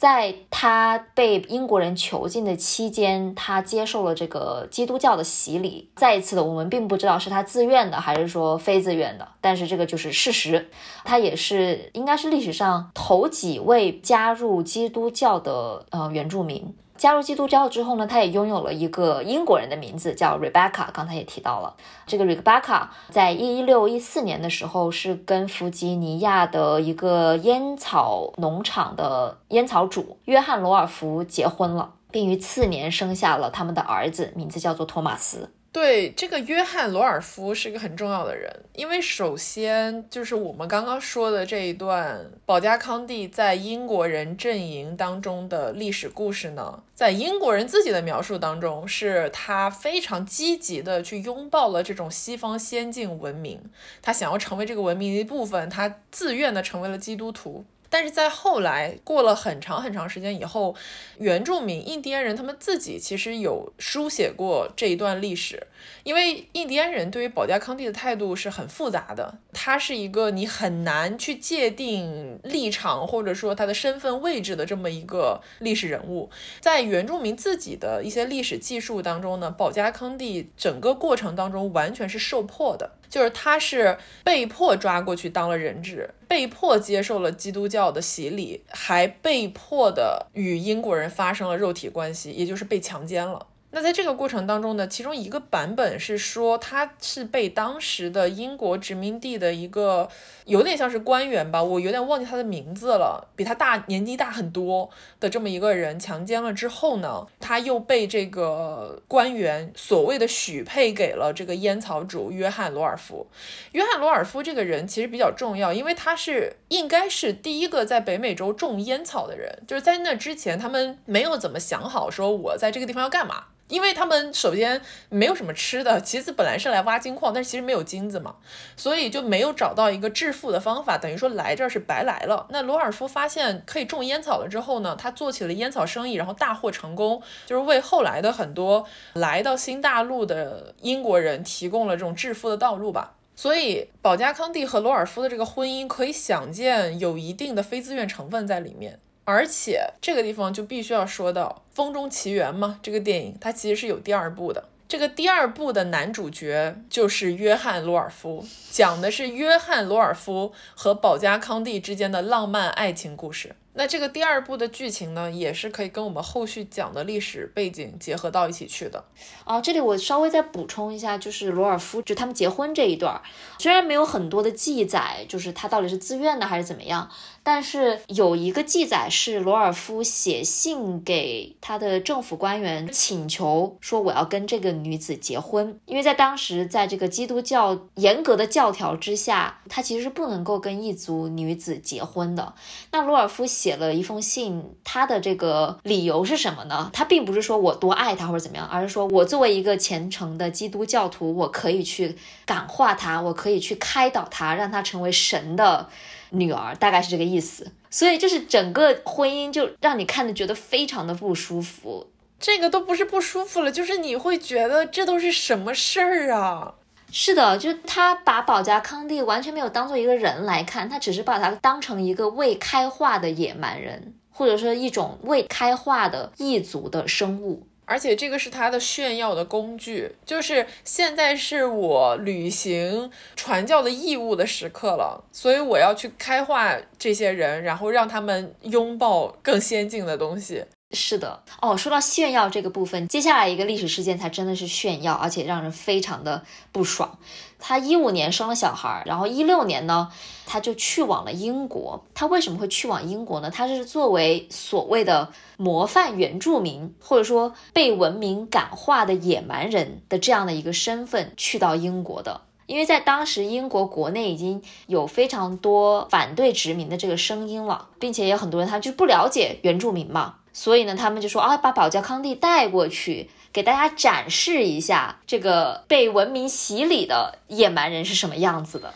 在他被英国人囚禁的期间，他接受了这个基督教的洗礼。再一次的，我们并不知道是他自愿的还是说非自愿的，但是这个就是事实。他也是应该是历史上头几位加入基督教的呃原住民。加入基督教之后呢，他也拥有了一个英国人的名字，叫 Rebecca。刚才也提到了，这个 Rebecca 在一六一四年的时候是跟弗吉尼亚的一个烟草农场的烟草主约翰罗尔福结婚了，并于次年生下了他们的儿子，名字叫做托马斯。对这个约翰罗尔夫是一个很重要的人，因为首先就是我们刚刚说的这一段保加康帝在英国人阵营当中的历史故事呢，在英国人自己的描述当中，是他非常积极的去拥抱了这种西方先进文明，他想要成为这个文明的一部分，他自愿的成为了基督徒。但是在后来过了很长很长时间以后，原住民印第安人他们自己其实有书写过这一段历史，因为印第安人对于保加康帝的态度是很复杂的，他是一个你很难去界定立场或者说他的身份位置的这么一个历史人物，在原住民自己的一些历史记述当中呢，保加康帝整个过程当中完全是受迫的。就是他是被迫抓过去当了人质，被迫接受了基督教的洗礼，还被迫的与英国人发生了肉体关系，也就是被强奸了。那在这个过程当中呢，其中一个版本是说他是被当时的英国殖民地的一个有点像是官员吧，我有点忘记他的名字了，比他大年纪大很多的这么一个人强奸了之后呢，他又被这个官员所谓的许配给了这个烟草主约翰罗尔夫。约翰罗尔夫这个人其实比较重要，因为他是应该是第一个在北美洲种烟草的人，就是在那之前他们没有怎么想好说我在这个地方要干嘛。因为他们首先没有什么吃的，其次本来是来挖金矿，但是其实没有金子嘛，所以就没有找到一个致富的方法，等于说来这儿是白来了。那罗尔夫发现可以种烟草了之后呢，他做起了烟草生意，然后大获成功，就是为后来的很多来到新大陆的英国人提供了这种致富的道路吧。所以保加康帝和罗尔夫的这个婚姻，可以想见有一定的非自愿成分在里面。而且这个地方就必须要说到《风中奇缘》嘛，这个电影它其实是有第二部的。这个第二部的男主角就是约翰罗尔夫，讲的是约翰罗尔夫和保加康帝之间的浪漫爱情故事。那这个第二部的剧情呢，也是可以跟我们后续讲的历史背景结合到一起去的。哦，这里我稍微再补充一下，就是罗尔夫就他们结婚这一段，虽然没有很多的记载，就是他到底是自愿的还是怎么样。但是有一个记载是罗尔夫写信给他的政府官员，请求说我要跟这个女子结婚，因为在当时在这个基督教严格的教条之下，他其实是不能够跟异族女子结婚的。那罗尔夫写了一封信，他的这个理由是什么呢？他并不是说我多爱她或者怎么样，而是说我作为一个虔诚的基督教徒，我可以去感化她，我可以去开导她，让她成为神的。女儿大概是这个意思，所以就是整个婚姻就让你看的觉得非常的不舒服。这个都不是不舒服了，就是你会觉得这都是什么事儿啊？是的，就他把保加康帝完全没有当做一个人来看，他只是把他当成一个未开化的野蛮人，或者说一种未开化的异族的生物。而且这个是他的炫耀的工具，就是现在是我履行传教的义务的时刻了，所以我要去开化这些人，然后让他们拥抱更先进的东西。是的，哦，说到炫耀这个部分，接下来一个历史事件才真的是炫耀，而且让人非常的不爽。他一五年生了小孩儿，然后一六年呢，他就去往了英国。他为什么会去往英国呢？他是作为所谓的模范原住民，或者说被文明感化的野蛮人的这样的一个身份去到英国的。因为在当时英国国内已经有非常多反对殖民的这个声音了，并且有很多人他就不了解原住民嘛，所以呢，他们就说啊，把保加康帝带过去。给大家展示一下这个被文明洗礼的野蛮人是什么样子的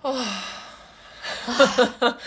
啊，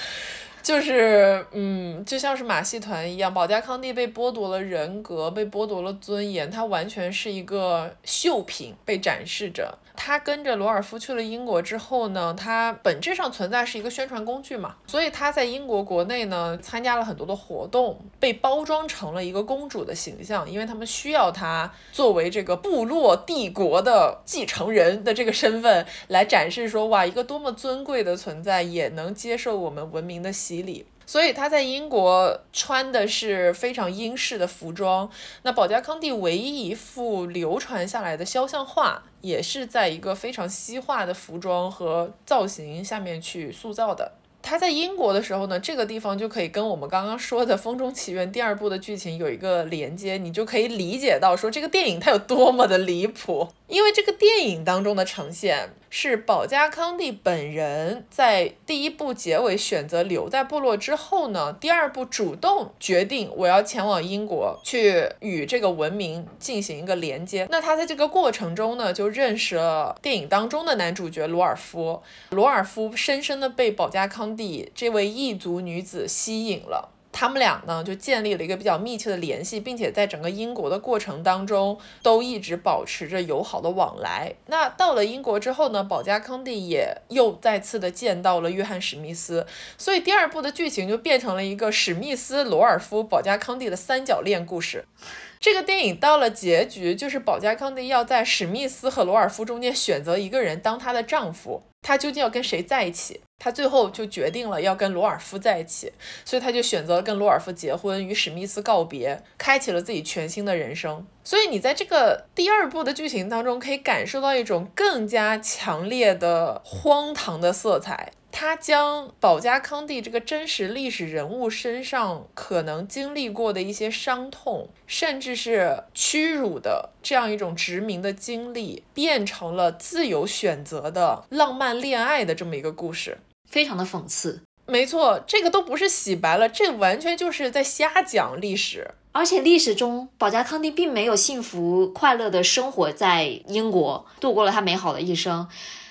就是嗯，就像是马戏团一样，保加康帝被剥夺了人格，被剥夺了尊严，他完全是一个秀品被展示着。他跟着罗尔夫去了英国之后呢，他本质上存在是一个宣传工具嘛，所以他在英国国内呢参加了很多的活动，被包装成了一个公主的形象，因为他们需要他作为这个部落帝国的继承人的这个身份来展示说，哇，一个多么尊贵的存在也能接受我们文明的洗礼。所以他在英国穿的是非常英式的服装。那保加康帝唯一一幅流传下来的肖像画，也是在一个非常西化的服装和造型下面去塑造的。他在英国的时候呢，这个地方就可以跟我们刚刚说的《风中奇缘》第二部的剧情有一个连接，你就可以理解到说这个电影它有多么的离谱。因为这个电影当中的呈现是保加康帝本人在第一部结尾选择留在部落之后呢，第二部主动决定我要前往英国去与这个文明进行一个连接。那他在这个过程中呢，就认识了电影当中的男主角罗尔夫。罗尔夫深深的被保加康帝这位异族女子吸引了。他们俩呢就建立了一个比较密切的联系，并且在整个英国的过程当中都一直保持着友好的往来。那到了英国之后呢，保加康帝也又再次的见到了约翰史密斯，所以第二部的剧情就变成了一个史密斯、罗尔夫、保加康帝的三角恋故事。这个电影到了结局，就是保加康帝要在史密斯和罗尔夫中间选择一个人当她的丈夫。她究竟要跟谁在一起？她最后就决定了要跟罗尔夫在一起，所以她就选择了跟罗尔夫结婚，与史密斯告别，开启了自己全新的人生。所以你在这个第二部的剧情当中，可以感受到一种更加强烈的荒唐的色彩。他将保加康帝这个真实历史人物身上可能经历过的一些伤痛，甚至是屈辱的这样一种殖民的经历，变成了自由选择的浪漫恋爱的这么一个故事，非常的讽刺。没错，这个都不是洗白了，这完全就是在瞎讲历史。而且历史中，保加康帝并没有幸福快乐的生活在英国，度过了他美好的一生。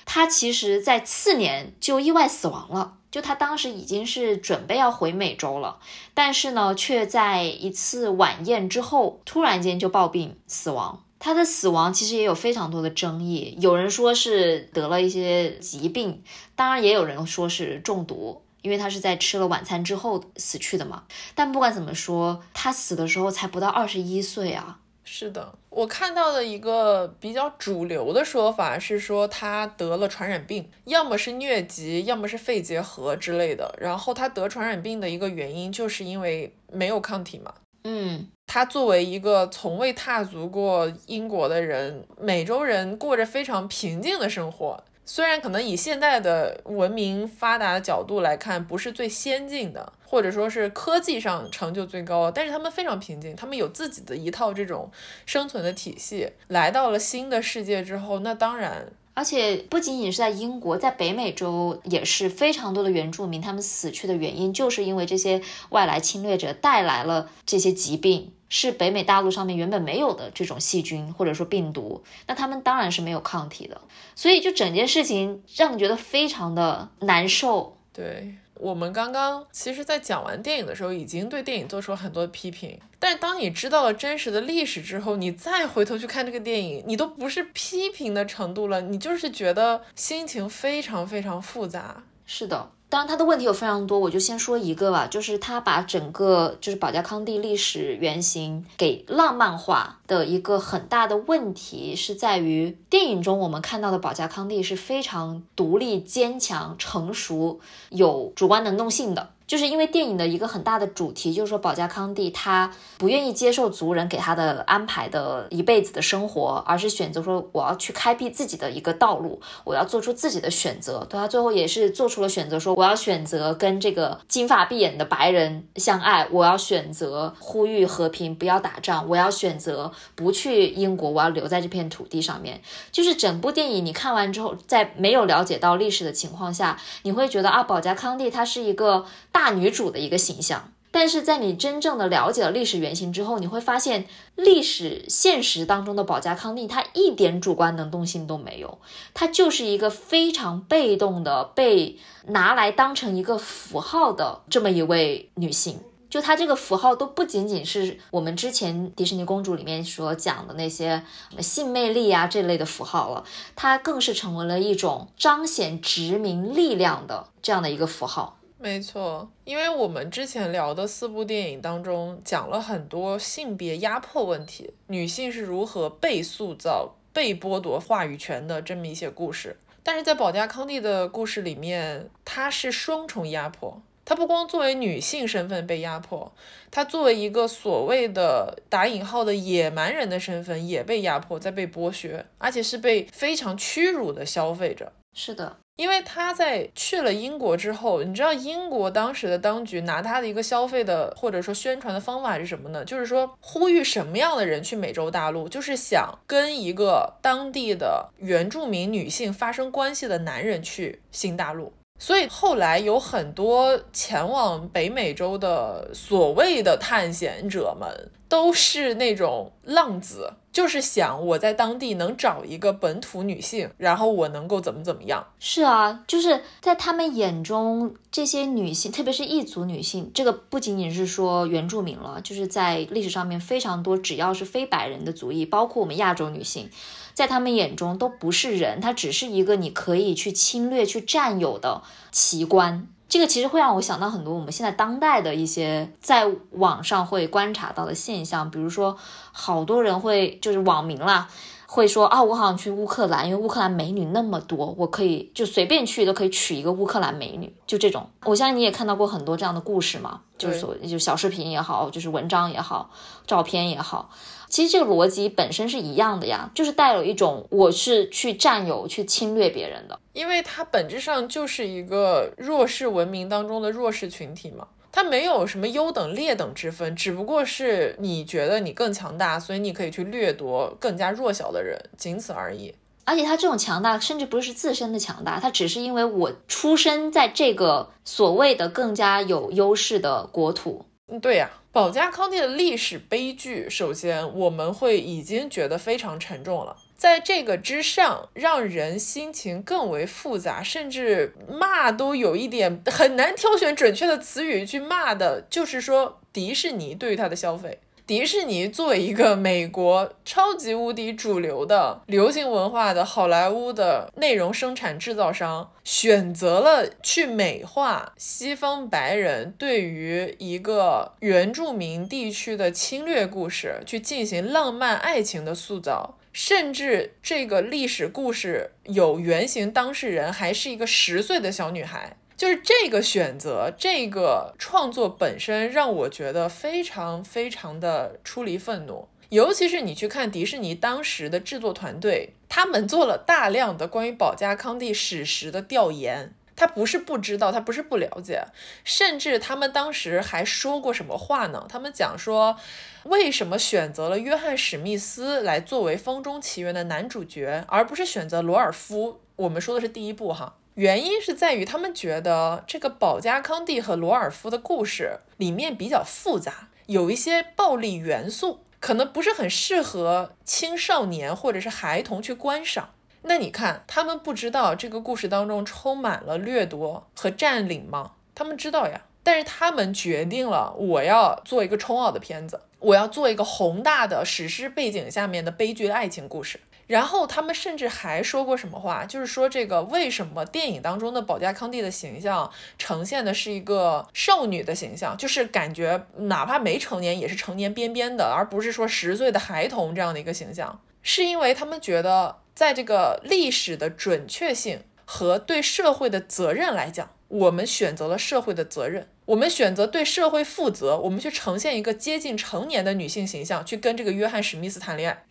他其实，在次年就意外死亡了。就他当时已经是准备要回美洲了，但是呢，却在一次晚宴之后，突然间就暴病死亡。他的死亡其实也有非常多的争议，有人说是得了一些疾病，当然也有人说是中毒，因为他是在吃了晚餐之后死去的嘛。但不管怎么说，他死的时候才不到二十一岁啊。是的，我看到的一个比较主流的说法是说他得了传染病，要么是疟疾，要么是肺结核之类的。然后他得传染病的一个原因就是因为没有抗体嘛。嗯，他作为一个从未踏足过英国的人，美洲人过着非常平静的生活。虽然可能以现代的文明发达的角度来看，不是最先进的，或者说是科技上成就最高，但是他们非常平静，他们有自己的一套这种生存的体系。来到了新的世界之后，那当然，而且不仅仅是在英国，在北美洲也是非常多的原住民，他们死去的原因就是因为这些外来侵略者带来了这些疾病。是北美大陆上面原本没有的这种细菌或者说病毒，那他们当然是没有抗体的，所以就整件事情让你觉得非常的难受。对我们刚刚其实，在讲完电影的时候，已经对电影做出了很多批评，但当你知道了真实的历史之后，你再回头去看这个电影，你都不是批评的程度了，你就是觉得心情非常非常复杂。是的。当然，他的问题有非常多，我就先说一个吧，就是他把整个就是保加康帝历史原型给浪漫化的一个很大的问题是在于，电影中我们看到的保加康帝是非常独立、坚强、成熟、有主观能动性的。就是因为电影的一个很大的主题，就是说保加康帝他不愿意接受族人给他的安排的一辈子的生活，而是选择说我要去开辟自己的一个道路，我要做出自己的选择。对他最后也是做出了选择，说我要选择跟这个金发碧眼的白人相爱，我要选择呼吁和平，不要打仗，我要选择不去英国，我要留在这片土地上面。就是整部电影你看完之后，在没有了解到历史的情况下，你会觉得啊，保加康帝他是一个。大女主的一个形象，但是在你真正的了解了历史原型之后，你会发现历史现实当中的保加康帝，她一点主观能动性都没有，她就是一个非常被动的被拿来当成一个符号的这么一位女性。就她这个符号都不仅仅是我们之前迪士尼公主里面所讲的那些什么性魅力啊这类的符号了，它更是成为了一种彰显殖民力量的这样的一个符号。没错，因为我们之前聊的四部电影当中讲了很多性别压迫问题，女性是如何被塑造、被剥夺话语权的这么一些故事。但是在保加康帝的故事里面，她是双重压迫。她不光作为女性身份被压迫，她作为一个所谓的打引号的野蛮人的身份也被压迫，在被剥削，而且是被非常屈辱的消费着。是的。因为他在去了英国之后，你知道英国当时的当局拿他的一个消费的或者说宣传的方法是什么呢？就是说呼吁什么样的人去美洲大陆，就是想跟一个当地的原住民女性发生关系的男人去新大陆。所以后来有很多前往北美洲的所谓的探险者们，都是那种浪子。就是想我在当地能找一个本土女性，然后我能够怎么怎么样？是啊，就是在他们眼中，这些女性，特别是异族女性，这个不仅仅是说原住民了，就是在历史上面非常多，只要是非白人的族裔，包括我们亚洲女性，在他们眼中都不是人，它只是一个你可以去侵略、去占有的奇观。这个其实会让我想到很多我们现在当代的一些在网上会观察到的现象，比如说好多人会就是网民啦，会说啊，我好想去乌克兰，因为乌克兰美女那么多，我可以就随便去都可以娶一个乌克兰美女，就这种。我相信你也看到过很多这样的故事嘛，就是所就小视频也好，就是文章也好，照片也好。其实这个逻辑本身是一样的呀，就是带有一种我是去占有、去侵略别人的，因为它本质上就是一个弱势文明当中的弱势群体嘛，它没有什么优等劣等之分，只不过是你觉得你更强大，所以你可以去掠夺更加弱小的人，仅此而已。而且他这种强大，甚至不是自身的强大，他只是因为我出生在这个所谓的更加有优势的国土。嗯，对呀。保加康帝的历史悲剧，首先我们会已经觉得非常沉重了。在这个之上，让人心情更为复杂，甚至骂都有一点很难挑选准确的词语去骂的，就是说迪士尼对于它的消费。迪士尼作为一个美国超级无敌主流的流行文化的好莱坞的内容生产制造商，选择了去美化西方白人对于一个原住民地区的侵略故事，去进行浪漫爱情的塑造，甚至这个历史故事有原型当事人还是一个十岁的小女孩。就是这个选择，这个创作本身让我觉得非常非常的出离愤怒。尤其是你去看迪士尼当时的制作团队，他们做了大量的关于保加康帝史实的调研。他不是不知道，他不是不了解，甚至他们当时还说过什么话呢？他们讲说，为什么选择了约翰史密斯来作为《风中奇缘》的男主角，而不是选择罗尔夫？我们说的是第一部哈。原因是在于他们觉得这个保加康帝和罗尔夫的故事里面比较复杂，有一些暴力元素，可能不是很适合青少年或者是孩童去观赏。那你看，他们不知道这个故事当中充满了掠夺和占领吗？他们知道呀，但是他们决定了，我要做一个冲奥的片子，我要做一个宏大的史诗背景下面的悲剧爱情故事。然后他们甚至还说过什么话，就是说这个为什么电影当中的保加康帝的形象呈现的是一个少女的形象，就是感觉哪怕没成年也是成年边边的，而不是说十岁的孩童这样的一个形象，是因为他们觉得在这个历史的准确性和对社会的责任来讲，我们选择了社会的责任，我们选择对社会负责，我们去呈现一个接近成年的女性形象，去跟这个约翰史密斯谈恋爱，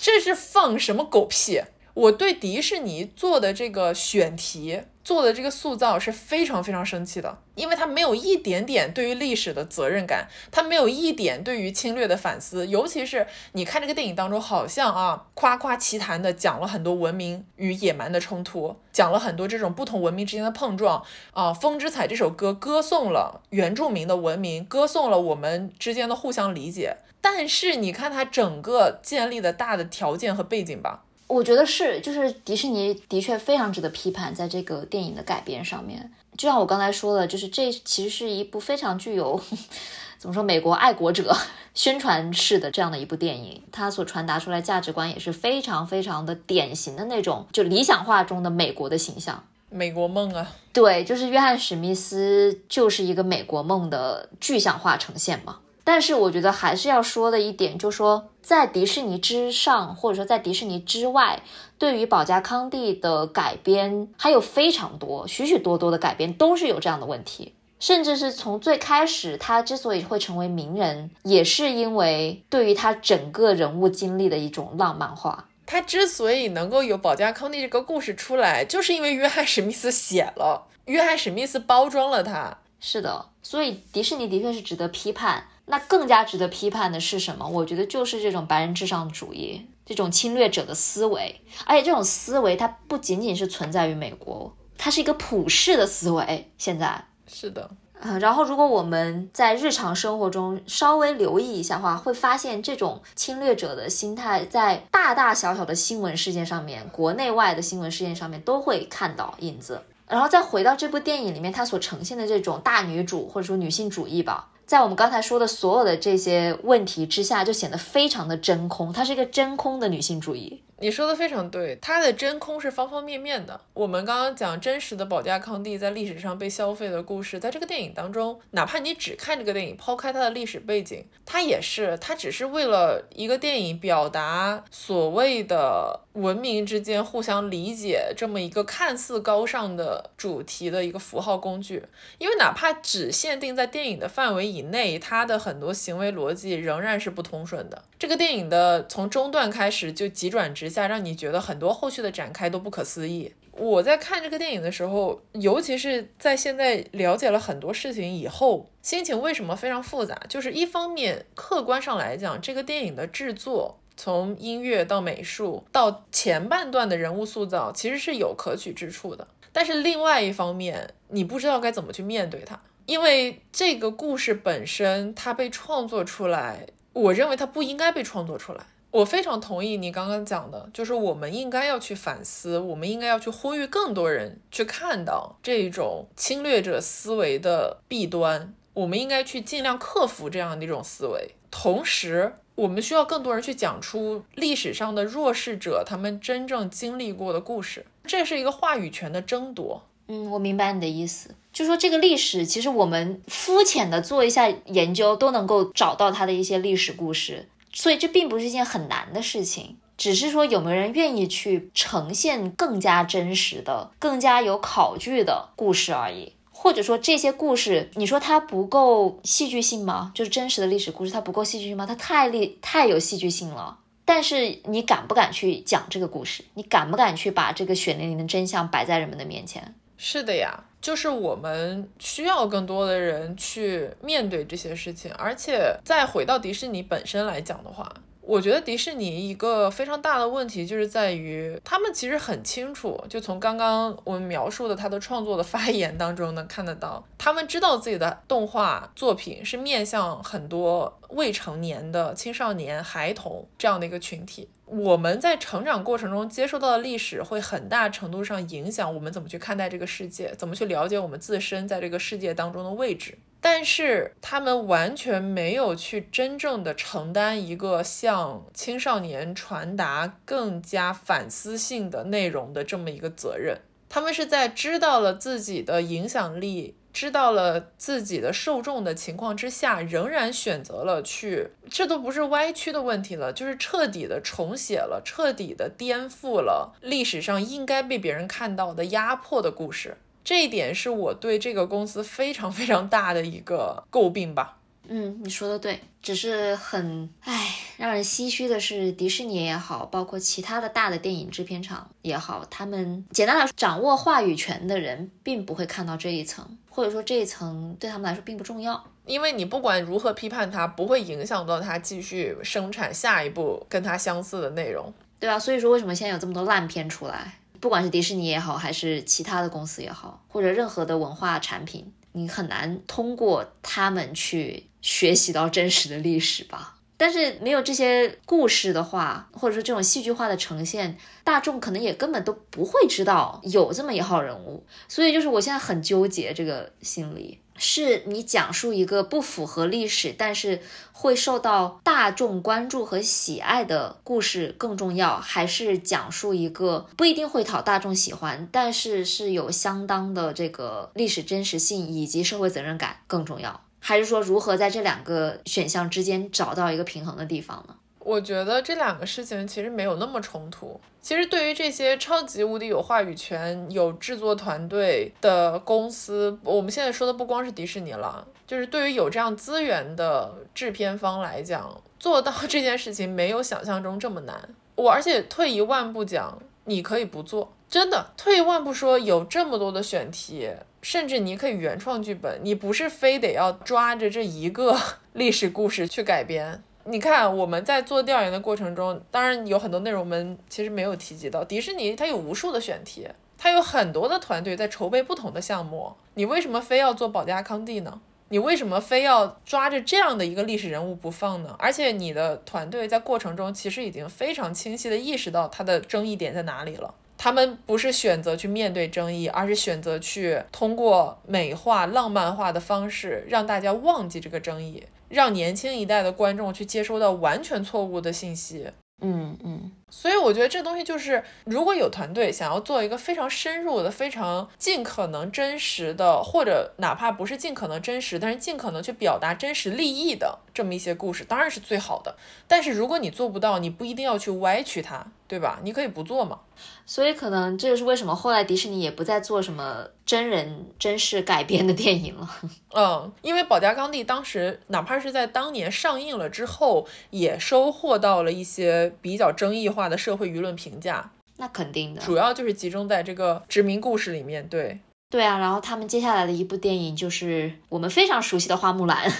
这是放什么狗屁？我对迪士尼做的这个选题。做的这个塑造是非常非常生气的，因为他没有一点点对于历史的责任感，他没有一点对于侵略的反思。尤其是你看这个电影当中，好像啊夸夸其谈的讲了很多文明与野蛮的冲突，讲了很多这种不同文明之间的碰撞啊。《风之彩》这首歌歌颂了原住民的文明，歌颂了我们之间的互相理解。但是你看它整个建立的大的条件和背景吧。我觉得是，就是迪士尼的确非常值得批判，在这个电影的改编上面。就像我刚才说的，就是这其实是一部非常具有 怎么说美国爱国者 宣传式的这样的一部电影，它所传达出来价值观也是非常非常的典型的那种就理想化中的美国的形象，美国梦啊。对，就是约翰史密斯就是一个美国梦的具象化呈现嘛。但是我觉得还是要说的一点，就是说在迪士尼之上，或者说在迪士尼之外，对于保加康帝的改编还有非常多、许许多多的改编都是有这样的问题。甚至是从最开始，他之所以会成为名人，也是因为对于他整个人物经历的一种浪漫化。他之所以能够有保加康帝这个故事出来，就是因为约翰史密斯写了，约翰史密斯包装了他。是的，所以迪士尼的确是值得批判。那更加值得批判的是什么？我觉得就是这种白人至上主义，这种侵略者的思维。而且这种思维它不仅仅是存在于美国，它是一个普世的思维。现在是的，呃，然后如果我们在日常生活中稍微留意一下的话，会发现这种侵略者的心态在大大小小的新闻事件上面，国内外的新闻事件上面都会看到影子。然后再回到这部电影里面，它所呈现的这种大女主或者说女性主义吧。在我们刚才说的所有的这些问题之下，就显得非常的真空。它是一个真空的女性主义。你说的非常对，它的真空是方方面面的。我们刚刚讲真实的保加康帝在历史上被消费的故事，在这个电影当中，哪怕你只看这个电影，抛开它的历史背景，它也是，它只是为了一个电影表达所谓的文明之间互相理解这么一个看似高尚的主题的一个符号工具。因为哪怕只限定在电影的范围以内，它的很多行为逻辑仍然是不通顺的。这个电影的从中段开始就急转直。下让你觉得很多后续的展开都不可思议。我在看这个电影的时候，尤其是在现在了解了很多事情以后，心情为什么非常复杂？就是一方面客观上来讲，这个电影的制作，从音乐到美术到前半段的人物塑造，其实是有可取之处的。但是另外一方面，你不知道该怎么去面对它，因为这个故事本身它被创作出来，我认为它不应该被创作出来。我非常同意你刚刚讲的，就是我们应该要去反思，我们应该要去呼吁更多人去看到这种侵略者思维的弊端，我们应该去尽量克服这样的一种思维。同时，我们需要更多人去讲出历史上的弱势者他们真正经历过的故事，这是一个话语权的争夺。嗯，我明白你的意思，就说这个历史，其实我们肤浅的做一下研究，都能够找到它的一些历史故事。所以这并不是一件很难的事情，只是说有没有人愿意去呈现更加真实的、更加有考据的故事而已。或者说这些故事，你说它不够戏剧性吗？就是真实的历史故事，它不够戏剧性吗？它太厉太有戏剧性了。但是你敢不敢去讲这个故事？你敢不敢去把这个血淋淋的真相摆在人们的面前？是的呀。就是我们需要更多的人去面对这些事情，而且再回到迪士尼本身来讲的话，我觉得迪士尼一个非常大的问题就是在于，他们其实很清楚，就从刚刚我们描述的他的创作的发言当中能看得到，他们知道自己的动画作品是面向很多未成年的青少年、孩童这样的一个群体。我们在成长过程中接受到的历史，会很大程度上影响我们怎么去看待这个世界，怎么去了解我们自身在这个世界当中的位置。但是他们完全没有去真正的承担一个向青少年传达更加反思性的内容的这么一个责任。他们是在知道了自己的影响力。知道了自己的受众的情况之下，仍然选择了去，这都不是歪曲的问题了，就是彻底的重写了，彻底的颠覆了历史上应该被别人看到的压迫的故事。这一点是我对这个公司非常非常大的一个诟病吧。嗯，你说的对，只是很唉，让人唏嘘的是，迪士尼也好，包括其他的大的电影制片厂也好，他们简单来说，掌握话语权的人并不会看到这一层，或者说这一层对他们来说并不重要。因为你不管如何批判它，不会影响到它继续生产下一部跟它相似的内容。对吧？所以说，为什么现在有这么多烂片出来？不管是迪士尼也好，还是其他的公司也好，或者任何的文化产品，你很难通过他们去学习到真实的历史吧。但是没有这些故事的话，或者说这种戏剧化的呈现，大众可能也根本都不会知道有这么一号人物。所以就是我现在很纠结这个心理。是你讲述一个不符合历史，但是会受到大众关注和喜爱的故事更重要，还是讲述一个不一定会讨大众喜欢，但是是有相当的这个历史真实性以及社会责任感更重要？还是说如何在这两个选项之间找到一个平衡的地方呢？我觉得这两个事情其实没有那么冲突。其实对于这些超级无敌有话语权、有制作团队的公司，我们现在说的不光是迪士尼了，就是对于有这样资源的制片方来讲，做到这件事情没有想象中这么难。我而且退一万步讲，你可以不做，真的退一万步说，有这么多的选题，甚至你可以原创剧本，你不是非得要抓着这一个 历史故事去改编。你看，我们在做调研的过程中，当然有很多内容我们其实没有提及到。迪士尼它有无数的选题，它有很多的团队在筹备不同的项目。你为什么非要做保加康帝呢？你为什么非要抓着这样的一个历史人物不放呢？而且你的团队在过程中其实已经非常清晰的意识到它的争议点在哪里了。他们不是选择去面对争议，而是选择去通过美化、浪漫化的方式让大家忘记这个争议。让年轻一代的观众去接收到完全错误的信息，嗯嗯，所以我觉得这东西就是，如果有团队想要做一个非常深入的、非常尽可能真实的，或者哪怕不是尽可能真实，但是尽可能去表达真实利益的这么一些故事，当然是最好的。但是如果你做不到，你不一定要去歪曲它，对吧？你可以不做嘛。所以可能这就是为什么后来迪士尼也不再做什么真人真事改编的电影了。嗯，因为保加康帝当时哪怕是在当年上映了之后，也收获到了一些比较争议化的社会舆论评价。那肯定的，主要就是集中在这个殖民故事里面。对，对啊。然后他们接下来的一部电影就是我们非常熟悉的《花木兰》，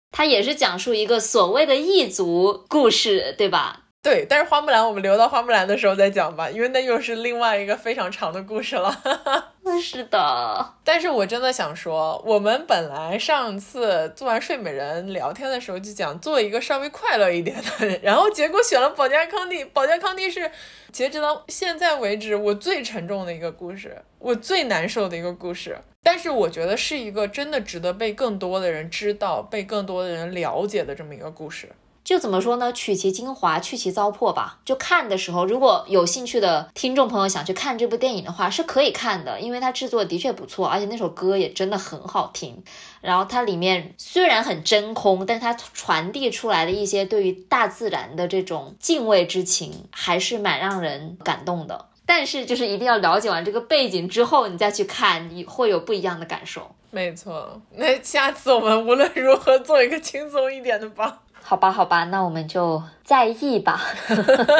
它也是讲述一个所谓的异族故事，对吧？对，但是花木兰我们留到花木兰的时候再讲吧，因为那又是另外一个非常长的故事了。是的，但是我真的想说，我们本来上次做完睡美人聊天的时候就讲做一个稍微快乐一点的，然后结果选了保加康帝。保加康帝是截止到现在为止我最沉重的一个故事，我最难受的一个故事。但是我觉得是一个真的值得被更多的人知道、被更多的人了解的这么一个故事。就怎么说呢？取其精华，去其糟粕吧。就看的时候，如果有兴趣的听众朋友想去看这部电影的话，是可以看的，因为它制作的确不错，而且那首歌也真的很好听。然后它里面虽然很真空，但它传递出来的一些对于大自然的这种敬畏之情，还是蛮让人感动的。但是就是一定要了解完这个背景之后，你再去看，你会有不一样的感受。没错，那下次我们无论如何做一个轻松一点的吧。好吧，好吧，那我们就在意吧。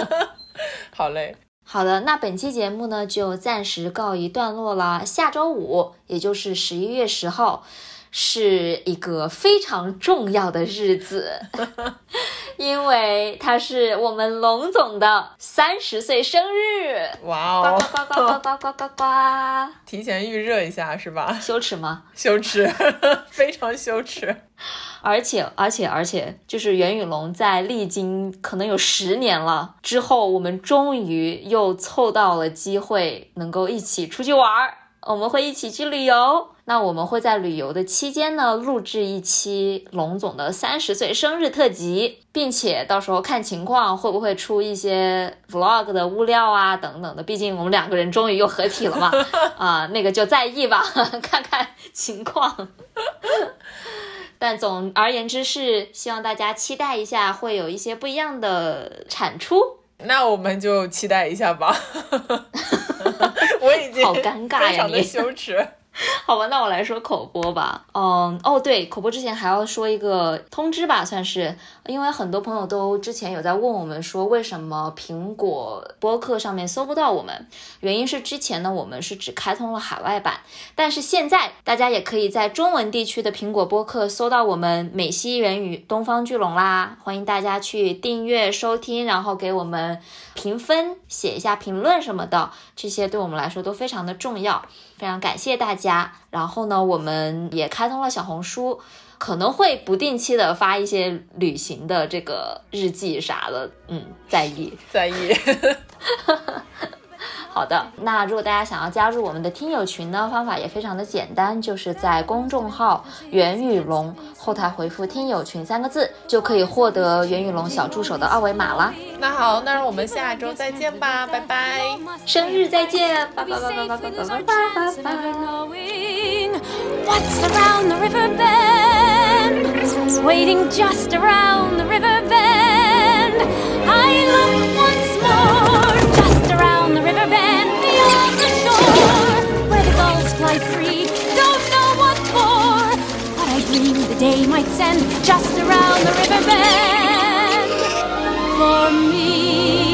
好嘞，好的，那本期节目呢就暂时告一段落了。下周五，也就是十一月十号，是一个非常重要的日子，因为它是我们龙总的三十岁生日。哇哦！呱呱呱呱呱呱呱呱！提前预热一下是吧？羞耻吗？羞耻，非常羞耻。而且，而且，而且，就是袁宇龙在历经可能有十年了之后，我们终于又凑到了机会，能够一起出去玩儿。我们会一起去旅游。那我们会在旅游的期间呢，录制一期龙总的三十岁生日特辑，并且到时候看情况会不会出一些 vlog 的物料啊等等的。毕竟我们两个人终于又合体了嘛，啊，那个就在意吧，看看情况。但总而言之是希望大家期待一下，会有一些不一样的产出。那我们就期待一下吧。我已经好尴尬呀，非常的羞耻。好吧，那我来说口播吧。嗯，哦，对，口播之前还要说一个通知吧，算是，因为很多朋友都之前有在问我们说，为什么苹果播客上面搜不到我们？原因是之前呢，我们是只开通了海外版，但是现在大家也可以在中文地区的苹果播客搜到我们美西元语东方巨龙啦。欢迎大家去订阅收听，然后给我们评分，写一下评论什么的，这些对我们来说都非常的重要。非常感谢大家。然后呢，我们也开通了小红书，可能会不定期的发一些旅行的这个日记啥的。嗯，在意，在意。哈哈哈好的，那如果大家想要加入我们的听友群呢，方法也非常的简单，就是在公众号“袁宇龙”后台回复“听友群”三个字，就可以获得袁宇龙小助手的二维码啦。那好，那让我们下周再见吧，拜拜！生日再见，拜拜拜拜拜拜拜拜拜拜。on the riverbend, beyond the shore, where the gulls fly free, don't know what for. But I dream the day might send just around the riverbend for me.